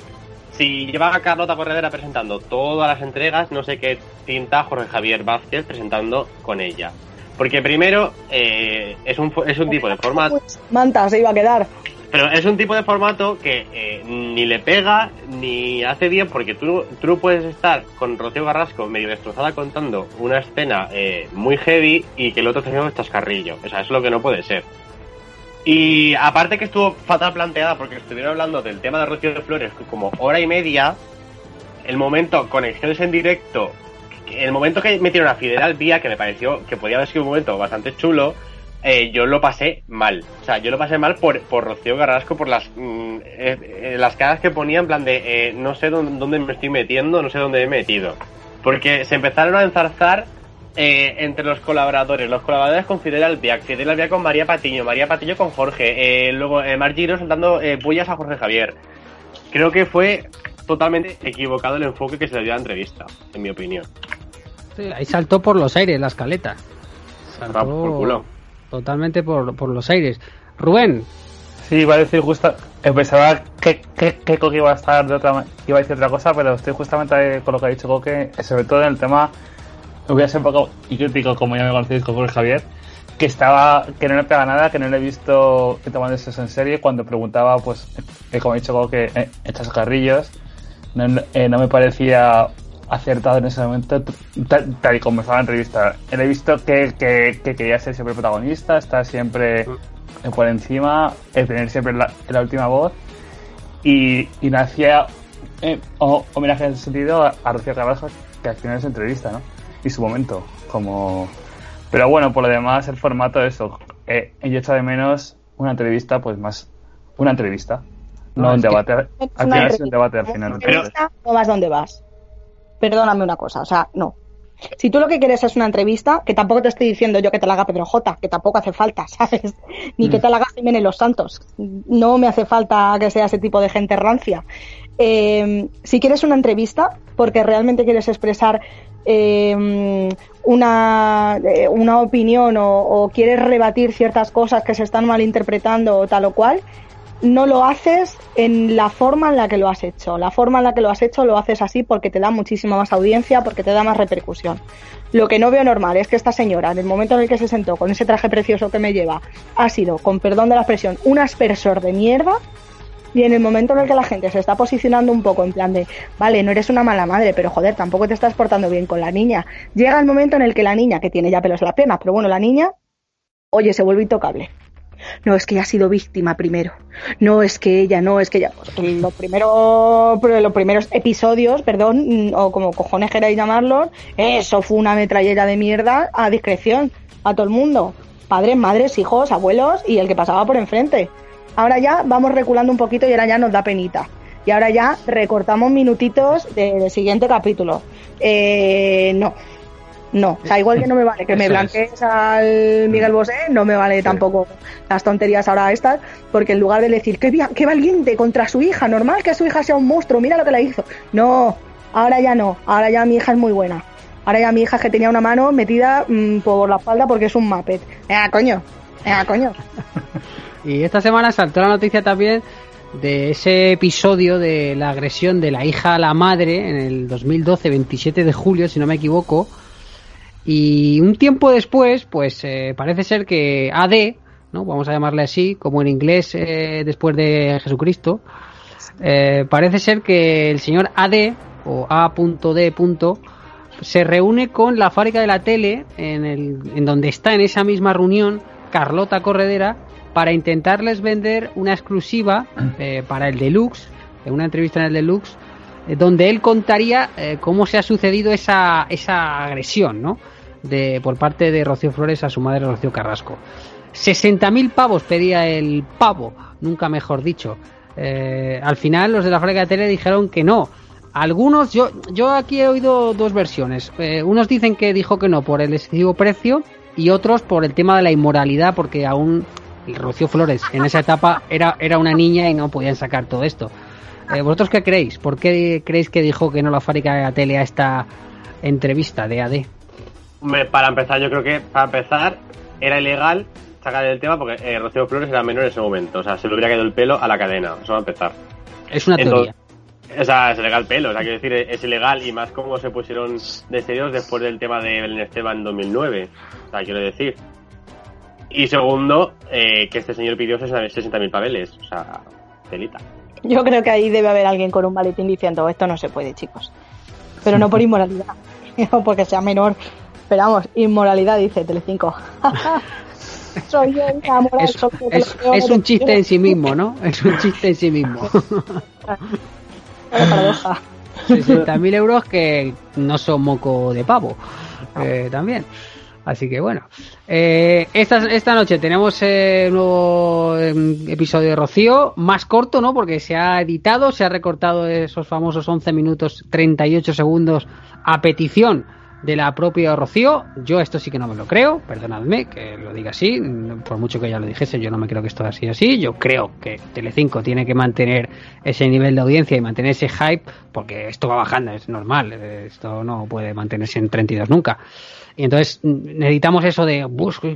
si lleva a Carlota Corredera presentando todas las entregas, no sé qué tinta Jorge Javier Vázquez presentando con ella. Porque primero eh, es, un, es un tipo de formato... Manta se iba a quedar. Pero es un tipo de formato que eh, ni le pega ni hace bien porque tú, tú puedes estar con Rocío Garrasco medio destrozada contando una escena eh, muy heavy y que el otro esté haciendo un chascarrillo. O sea, es lo que no puede ser. Y aparte que estuvo fatal planteada porque estuvieron hablando del tema de Rocío de Flores como hora y media, el momento conexiones en directo, el momento que metieron a Fidel al que me pareció que podía haber sido un momento bastante chulo, eh, yo lo pasé mal. O sea, yo lo pasé mal por, Rocío Garrasco, por las, mm, eh, eh, las caras que ponía en plan de no sé dónde, me estoy metiendo, no sé dónde he metido. Porque se empezaron a enzarzar entre los colaboradores, los colaboradores con Fidel Albiac, Fidel Albiac con María Patiño, María Patiño con Jorge, luego eh, Mar Giro soltando pullas a Jorge Javier. Creo que fue totalmente equivocado el enfoque que se le dio a la entrevista, en mi opinión. Sí, ahí saltó por los aires la escaleta. Saltó Ah, por culo. totalmente por, por los aires. Rubén, Sí, iba a decir justo. eh, Pensaba que, que, que Coque iba a estar de otra iba a decir otra cosa, pero estoy justamente con lo que ha dicho Coque, sobre todo en el tema. Voy a ser un poco crítico, como ya me conocéis con Javier, que estaba, que no le pega nada, que no le he visto que tomando eso en serio. Cuando preguntaba, pues, eh, como ha dicho Coque, eh, echas carrillos, no, eh, no me parecía acertado en ese momento, tal, tal y como estaba en la entrevista. He visto que, que, que quería ser siempre protagonista, estar siempre eh, por encima, el tener siempre la, la última voz y, y me hacía eh, o- homenaje en ese sentido a, a Rocío Carrasco que al final es entrevista, ¿no? Y su momento, como... Pero bueno, por lo demás, el formato, eso. Eh, yo echo de menos una entrevista, pues más... Una entrevista. No, No, un debate. Al Una final es un debate al final. Una entonces. entrevista, no vas donde vas. Perdóname una cosa, o sea, no. Si tú lo que quieres es una entrevista, que tampoco te estoy diciendo yo que te la haga Pedro J, que tampoco hace falta, ¿sabes? Ni que te la haga Jiménez Los Santos. No me hace falta que sea ese tipo de gente rancia. Eh, si quieres una entrevista, porque realmente quieres expresar eh, una, eh, una opinión o, o quieres rebatir ciertas cosas que se están malinterpretando o tal o cual, no lo haces en la forma en la que lo has hecho. La forma en la que lo has hecho lo haces así porque te da muchísima más audiencia, porque te da más repercusión. Lo que no veo normal es que esta señora, en el momento en el que se sentó con ese traje precioso que me lleva, ha sido, con perdón de la expresión, un aspersor de mierda. Y en el momento en el que la gente se está posicionando un poco en plan de, vale, no eres una mala madre, pero joder, tampoco te estás portando bien con la niña. Llega el momento en el que la niña, que tiene ya pelos en la pierna, pero bueno, la niña, oye, se vuelve intocable. No, es que ella ha sido víctima primero. No, es que ella, no, es que ella. Los primeros, los primeros episodios, perdón, mm, o como cojones queráis llamarlos, eso fue una metrallera de mierda a discreción, a todo el mundo. Padres, madres, hijos, abuelos y el que pasaba por enfrente. Ahora ya vamos reculando un poquito y ahora ya nos da penita. Y ahora ya recortamos minutitos de- del siguiente capítulo. Eh, no. No, o sea, igual que no me vale que me blanquees al Miguel Bosé, no me vale tampoco las tonterías ahora estas, porque en lugar de decir, qué, qué valiente contra su hija, normal que su hija sea un monstruo, mira lo que le hizo. No, ahora ya no, ahora ya mi hija es muy buena. Ahora ya mi hija es que tenía una mano metida mm, por la espalda porque es un Muppet. Venga, coño, venga, coño. Y esta semana saltó la noticia también de ese episodio de la agresión de la hija a la madre en el 2012, 27 de julio, si no me equivoco, Y un tiempo después, pues eh, parece ser que AD, ¿no? Vamos a llamarle así, como en inglés eh, después de Jesucristo, eh, parece ser que el señor AD o A.D. se reúne con la fábrica de la tele en, el, en donde está en esa misma reunión Carlota Corredera para intentarles vender una exclusiva para el Deluxe, en una entrevista en el Deluxe, donde él contaría cómo se ha sucedido esa, esa agresión, ¿no? De, por parte de Rocío Flores a su madre Rocío Carrasco. 60.000 pavos pedía el pavo, nunca mejor dicho. Eh, al final los de la fábrica de tele dijeron que no. Algunos, yo, yo aquí he oído dos versiones. Eh, unos dicen que dijo que no por el excesivo precio y otros por el tema de la inmoralidad, porque aún Rocío Flores en esa etapa era, era una niña y no podían sacar todo esto. Eh, ¿Vosotros qué creéis? ¿Por qué creéis que dijo que no la fábrica de tele a esta entrevista de AD? Para empezar, yo creo que para empezar era ilegal sacar el tema porque eh, Rocío Flores era menor en ese momento. O sea, se le hubiera caído el pelo a la cadena. Eso va a empezar. Es una teoría. O sea, es ilegal el pelo. O sea, quiero decir, es ilegal y más como se pusieron de serios después del tema de Belén Esteban en 2009. O sea, quiero decir. Y segundo, eh, que este señor pidió 60.000 papeles. O sea, celita. Yo creo que ahí debe haber alguien con un maletín diciendo esto no se puede, chicos. Pero no por inmoralidad, no porque sea menor, Esperamos, inmoralidad, dice Telecinco. Soy yo es, es, un chiste en sí mismo, ¿no? Es un chiste en sí mismo. paradoja. 60.000 euros que no son moco de pavo. Eh, también. Así que bueno. Eh, esta, esta noche tenemos eh, un nuevo em, episodio de Rocío, más corto, ¿no? Porque se ha editado, se ha recortado esos famosos 11 minutos 38 segundos a petición de la propia Rocío. Yo esto sí que no me lo creo, perdonadme que lo diga así, por mucho que ya lo dijese, yo no me creo que esto así así. Yo creo que Telecinco tiene que mantener ese nivel de audiencia y mantener ese hype, porque esto va bajando, es normal, esto no puede mantenerse en 32 nunca. Y entonces necesitamos eso de,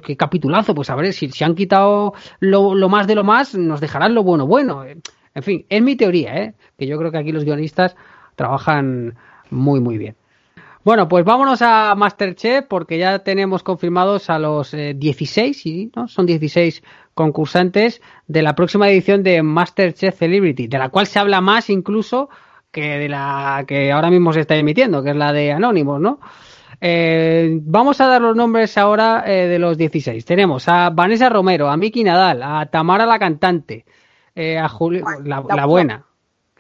qué capitulazo, pues a ver, si se han quitado lo, lo más de lo más, nos dejarán lo bueno bueno. En fin, es mi teoría, ¿eh? que yo creo que aquí los guionistas trabajan muy, muy bien. Bueno, pues vámonos a Masterchef porque ya tenemos confirmados a los 16, eh, ¿no? Son 16 concursantes de la próxima edición de Masterchef Celebrity, de la cual se habla más incluso que de la que ahora mismo se está emitiendo, que es la de Anónimos, ¿no? Eh, vamos a dar los nombres ahora eh, de los 16. Tenemos a Vanessa Romero, a Miki Nadal, a Tamara la cantante, a Julio, la, buena,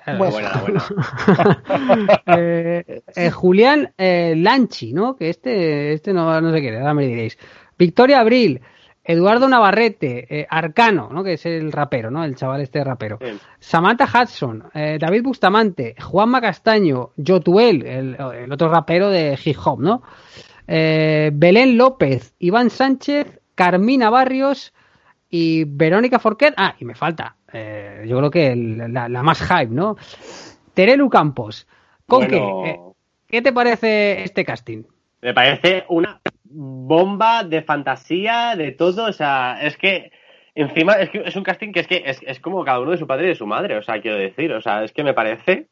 Eh, eh, Julián eh, Lanchi, ¿no? Que este, este no, no sé qué, ahora me diréis. Victoria Abril, Eduardo Navarrete, Arcano, ¿no? Que es el rapero, ¿no? El chaval este rapero. Samantha Hudson, David Bustamante, Juanma Castaño, Jotuel, el, el, otro rapero de hip hop, ¿no? Belén López, Iván Sánchez, Carmina Barrios y Verónica Forquet. Ah, y me falta eh, yo creo que la, más hype, ¿no? Terelu Campos. ¿Con eh, qué? te parece este casting? Me parece una bomba de fantasía, de todo. O sea, es que encima es, que es un casting que es que es, como cada uno de su padre y de su madre. O sea, quiero decir, o sea, es que me parece.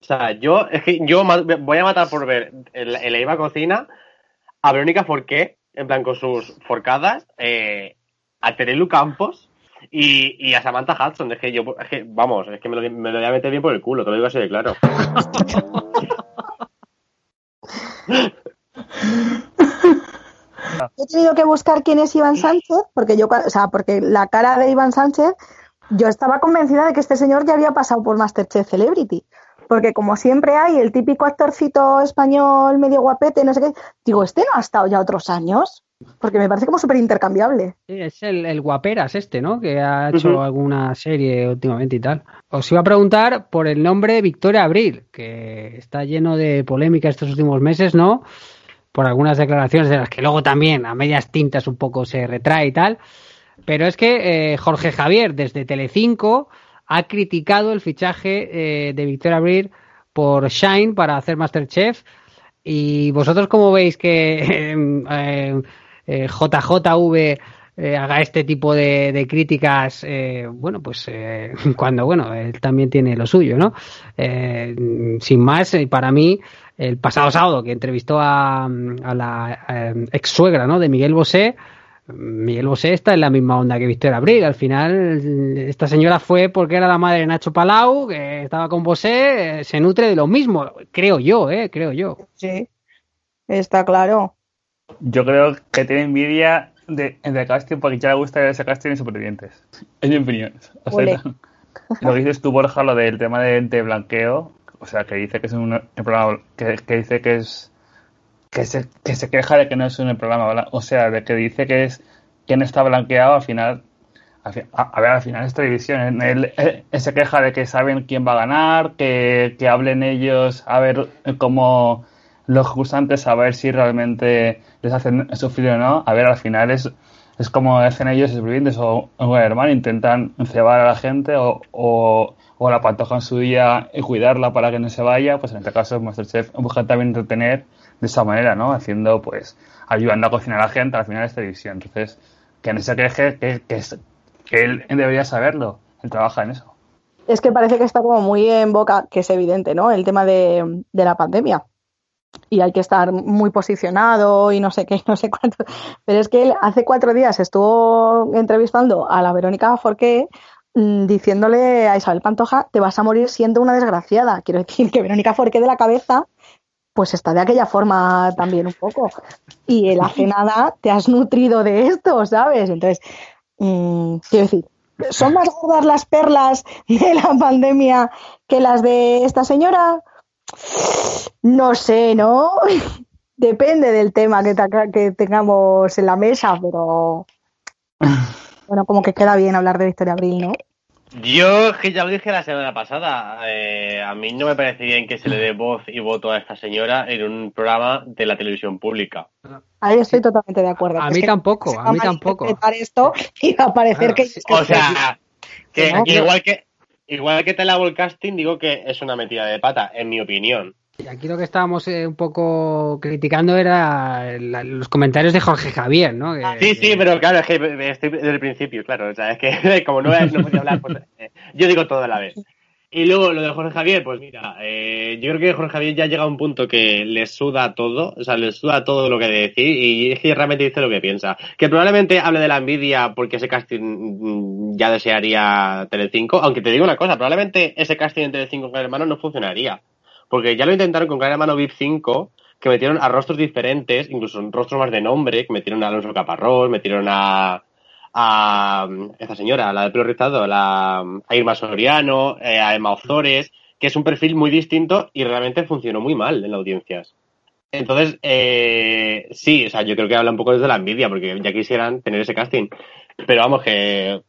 O sea, yo, es que yo voy a matar por ver en la Iba Cocina a Verónica Forqué, en plan con sus forcadas, eh, a Terelu Campos y, y a Samantha Hudson, es que yo, es que, vamos, es que me lo, voy a meter bien por el culo, te lo digo así de claro. He tenido que buscar quién es Iván Sánchez, porque yo, o sea, porque la cara de Iván Sánchez, yo estaba convencida de que este señor ya había pasado por Masterchef Celebrity. Porque como siempre hay el típico actorcito español medio guapete, no sé qué, digo, ¿este no ha estado ya otros años? Porque me parece como súper intercambiable. Sí, es el, guaperas este, ¿no? Que ha hecho alguna serie últimamente y tal. Os iba a preguntar por el nombre Victoria Abril, que está lleno de polémica estos últimos meses, ¿no? Por algunas declaraciones de las que luego también a medias tintas un poco se retrae y tal. Pero es que eh, Jorge Javier, desde Telecinco, ha criticado el fichaje eh, de Victoria Abril por Shine para hacer Masterchef. Y vosotros cómo veis que eh, JJV eh, haga este tipo de, críticas, eh, bueno, pues eh, cuando, bueno, él también tiene lo suyo, ¿no? sin más, para mí, el pasado sábado que entrevistó a, a la ex suegra, ¿no? De Miguel Bosé, Miguel Bosé está en la misma onda que Víctor Abril. Al final, esta señora fue porque era la madre de Nacho Palau, que estaba con Bosé, se nutre de lo mismo, creo yo, ¿eh? Creo yo. Sí, está claro. Yo creo que tiene envidia de, de casting porque ya le gusta ese casting y supervivientes. Es mi opinión. lo que dices tú, Borja, lo del tema de, blanqueo, o sea, que dice que es un, programa, que, dice que es que se, que se queja de que no es un programa, o sea, de que dice que es que no está blanqueado al final. A, ver, al final es televisión. Él, se queja de que saben quién va a ganar, que, que hablen ellos a ver cómo los cursantes a ver si realmente les hacen sufrir o no. A ver, al final es, es como hacen ellos supervivientes o, o hermano, intentan cebar a la gente o, o, la pantoja en su día y cuidarla para que no se vaya. Pues en este caso Masterchef busca también entretener de esa manera, ¿no? Haciendo, pues, ayudando a cocinar a la gente, al final es televisión. Entonces, que no se queje, que, que, que él debería saberlo, él trabaja en eso. Es que parece que está como muy en boca, que es evidente, ¿no? El tema de, de la pandemia y hay que estar muy posicionado y no sé qué, no sé cuánto. Pero es que él hace cuatro días estuvo entrevistando a la Verónica Forqué mm, diciéndole a Isabel Pantoja, te vas a morir siendo una desgraciada. Quiero decir que Verónica Forqué de la cabeza, pues está de aquella forma también un poco. Y él hace nada, te has nutrido de esto, ¿sabes? Entonces, mm, quiero decir, ¿son más gordas las perlas de la pandemia que las de esta señora? No sé, ¿no? Depende del tema que, que tengamos en la mesa, pero bueno, como que queda bien hablar de Victoria Abril, ¿no? Yo que ya lo dije la semana pasada, eh, a mí no me parece bien que se le dé voz y voto a esta señora en un programa de la televisión pública. Ahí estoy totalmente de acuerdo. A mí tampoco, a mí tampoco. esto y va a parecer que... O sea, que igual que Igual que te lavo el casting, digo que es una metida de pata, en mi opinión. Y aquí lo que estábamos eh, un poco criticando era los comentarios de Jorge Javier, ¿no? sí, sí, pero claro, es que estoy desde el principio, claro. O sea, es que como no, no podía hablar, pues, eh, yo digo todo a la vez. Y luego lo de Jorge Javier, pues mira, eh, yo creo que Jorge Javier ya llega a un punto que le suda todo, o sea, le suda todo lo que decir y es que realmente dice lo que piensa. Que probablemente hable de la envidia porque ese casting mm, ya desearía Telecinco, aunque te digo una cosa, probablemente ese casting en Telecinco con Hermano no funcionaría. Porque ya lo intentaron con Gran Hermano VIP 5, que metieron a rostros diferentes, incluso rostros más de nombre, que metieron a Alonso Caparrós, metieron a a esta señora, la de pelo la, a Irma Soriano, eh, a Emma Ozores, que es un perfil muy distinto y realmente funcionó muy mal en las audiencias. Entonces, eh, sí, o sea, yo creo que habla un poco desde la envidia, porque ya quisieran tener ese casting. Pero vamos, que,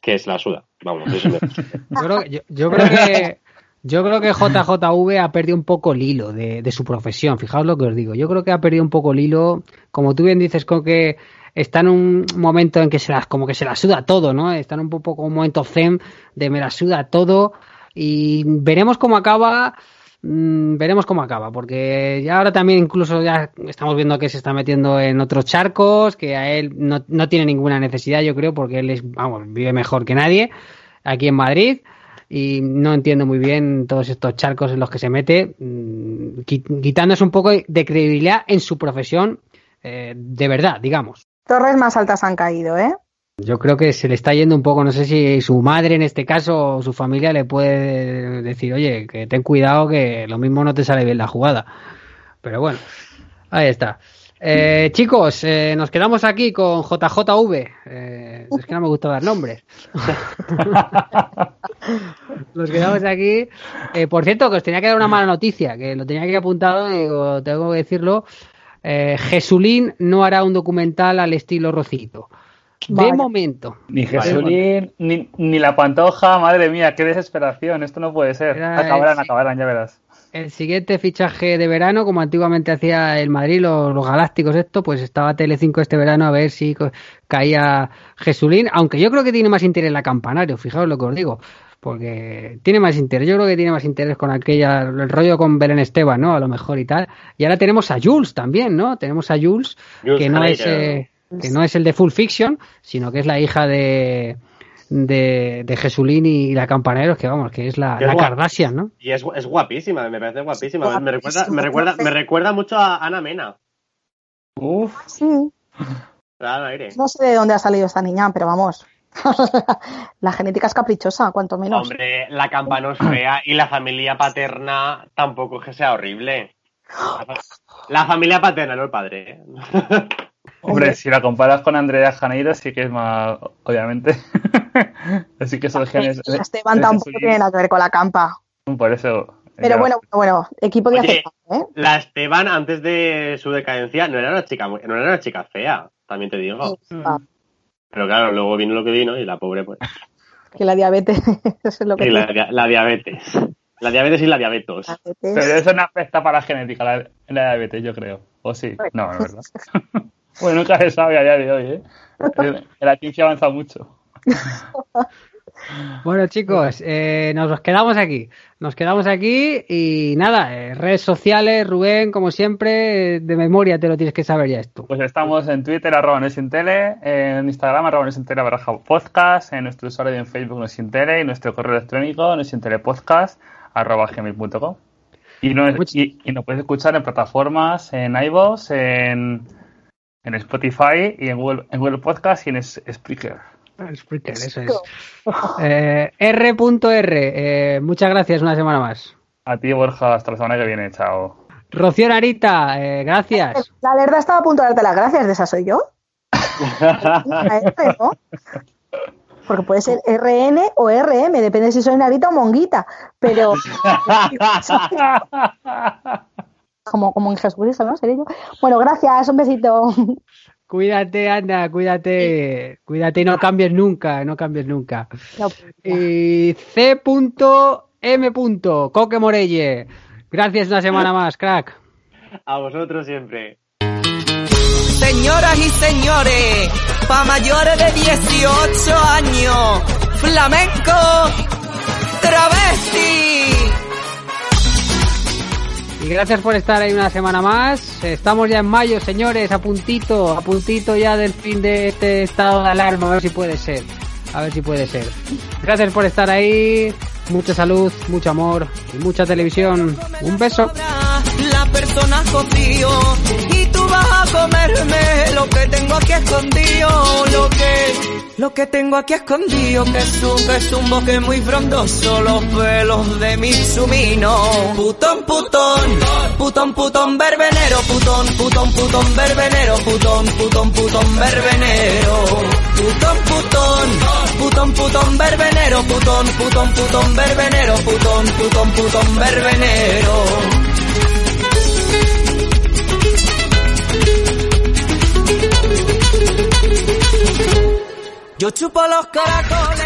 que es la suda. Vamos, yo, creo, yo, creo que yo creo que JJV ha perdido un poco el hilo de, de, su profesión. Fijaos lo que os digo. Yo creo que ha perdido un poco el hilo. Como tú bien dices, con que está en un momento en que se las, como que se la suda todo, ¿no? Está en un poco un momento zen de me la suda todo y veremos cómo acaba. Mm, veremos cómo acaba, porque ya ahora también incluso ya estamos viendo que se está metiendo en otros charcos, que a él no, no tiene ninguna necesidad, yo creo, porque él es, vamos, vive mejor que nadie aquí en Madrid y no entiendo muy bien todos estos charcos en los que se mete, mm, quitándose un poco de credibilidad en su profesión eh, de verdad, digamos torres más altas han caído, ¿eh? Yo creo que se le está yendo un poco, no sé si su madre en este caso o su familia le puede decir, oye, que ten cuidado que lo mismo no te sale bien la jugada. Pero bueno, ahí está. Eh, chicos, eh, nos quedamos aquí con JJV. Eh, es que no me gusta dar nombres. nos quedamos aquí. por cierto, que os tenía que dar una mala noticia, que lo tenía aquí apuntado, tengo que decirlo eh, Jesulín no hará un documental al estilo Rocito. De momento. Ni Jesulín, ni, ni, la Pantoja, madre mía, qué desesperación, esto no puede ser. acabarán, acabarán, ya verás. El siguiente fichaje de verano, como antiguamente hacía el Madrid, los, Galácticos, esto, pues estaba Telecinco este verano a ver si caía Jesulín, aunque yo creo que tiene más interés la Campanario, fijaos lo que os digo porque tiene más interés. Yo creo que tiene más interés con aquella, el rollo con Belén Esteban, ¿no? A lo mejor y tal. Y ahora tenemos a Jules también, ¿no? Tenemos a Jules, que no es, eh, que no es el de Full Fiction, sino que es la hija de, de, de Jesulín y la Campaneros, que vamos, que es la, Que es la guapa. Kardashian, ¿no? Y es, es guapísima, me parece guapísima. Me recuerda, me, recuerda, me recuerda mucho a Ana Mena. Uf, Sí, Claro, aire. no sé de dónde ha salido esta niña, pero vamos. la genética es caprichosa, cuanto menos. Hombre, la campana es fea y la familia paterna tampoco es que sea horrible. La, fa- la familia paterna, no el padre. ¿eh? hombre, si la comparas con Andrea Janeiro, sí que es más, obviamente. Así que esos genes. Esteban tampoco tiene nada que ver con la campa. Por eso. Pero ya. bueno, bueno, equipo de Oye, aceptable, ¿eh? La Esteban, antes de su decadencia, no era una chica, no era una chica fea, también te digo. Pero claro, luego vino lo que vino y la pobre, pues. que la diabetes es lo que la, diabetes. La diabetes y la diabetes. Diabetes. Pero eso no afecta para la genética, la, la diabetes, yo creo. ¿O sí? No, no es verdad. bueno, nunca se sabe a día de hoy, ¿eh? La ciencia avanza mucho. Bueno, chicos, eh, nos quedamos aquí. Nos quedamos aquí y nada, eh, redes sociales, Rubén, como siempre, eh, de memoria te lo tienes que saber ya esto. Pues estamos en Twitter, arroba Nesintele, en Instagram, arroba Nesintele barra podcast, en nuestro usuario en Facebook Nesintele y nuestro correo electrónico nesintelepodcast arroba gmail.com. Y, no, y, y nos puedes escuchar en plataformas, en iVoox, en, en Spotify y en Google, en Google Podcast y en Spreaker. El Spreaker, eso es. Eh, R.R. eh, muchas gracias una semana más. A ti, Borja, hasta la semana que viene. Chao. Rocío Narita, eh, gracias. La verdad estaba a punto de darte las gracias, ¿de esa soy yo? La R, ¿no? Porque puede ser RN o RM, depende si soy Narita o Monguita. Pero como, como en Jesucristo, ¿no? Seré yo. Bueno, gracias, un besito. Cuídate, anda, cuídate. Cuídate y no cambies nunca, no cambies nunca. No, Y C.M. Coque Morelle. Gracias una semana más, crack. A vosotros siempre. Señoras y señores, pa' mayores de 18 años, flamenco, travesti. Y gracias por estar ahí una semana más. Estamos ya en mayo, señores, a puntito, a puntito ya del fin de este estado de alarma, a ver si puede ser. A ver si puede ser. Gracias por estar ahí. Mucha salud, mucho amor y mucha televisión. Un beso. Tú vas a comerme lo que tengo aquí escondido, lo que lo que tengo aquí escondido, que es un, que es un bosque muy frondoso, los pelos de mi sumino. Putón, putón, putón, putón, verbenero, putón, putón, putón, verbenero, putón, putón, putón, verbenero. Putón, putón, putón, putón, verbenero, putón, putón, putón, verbenero, putón, putón, putón, verbenero. Yo chupo los caracoles.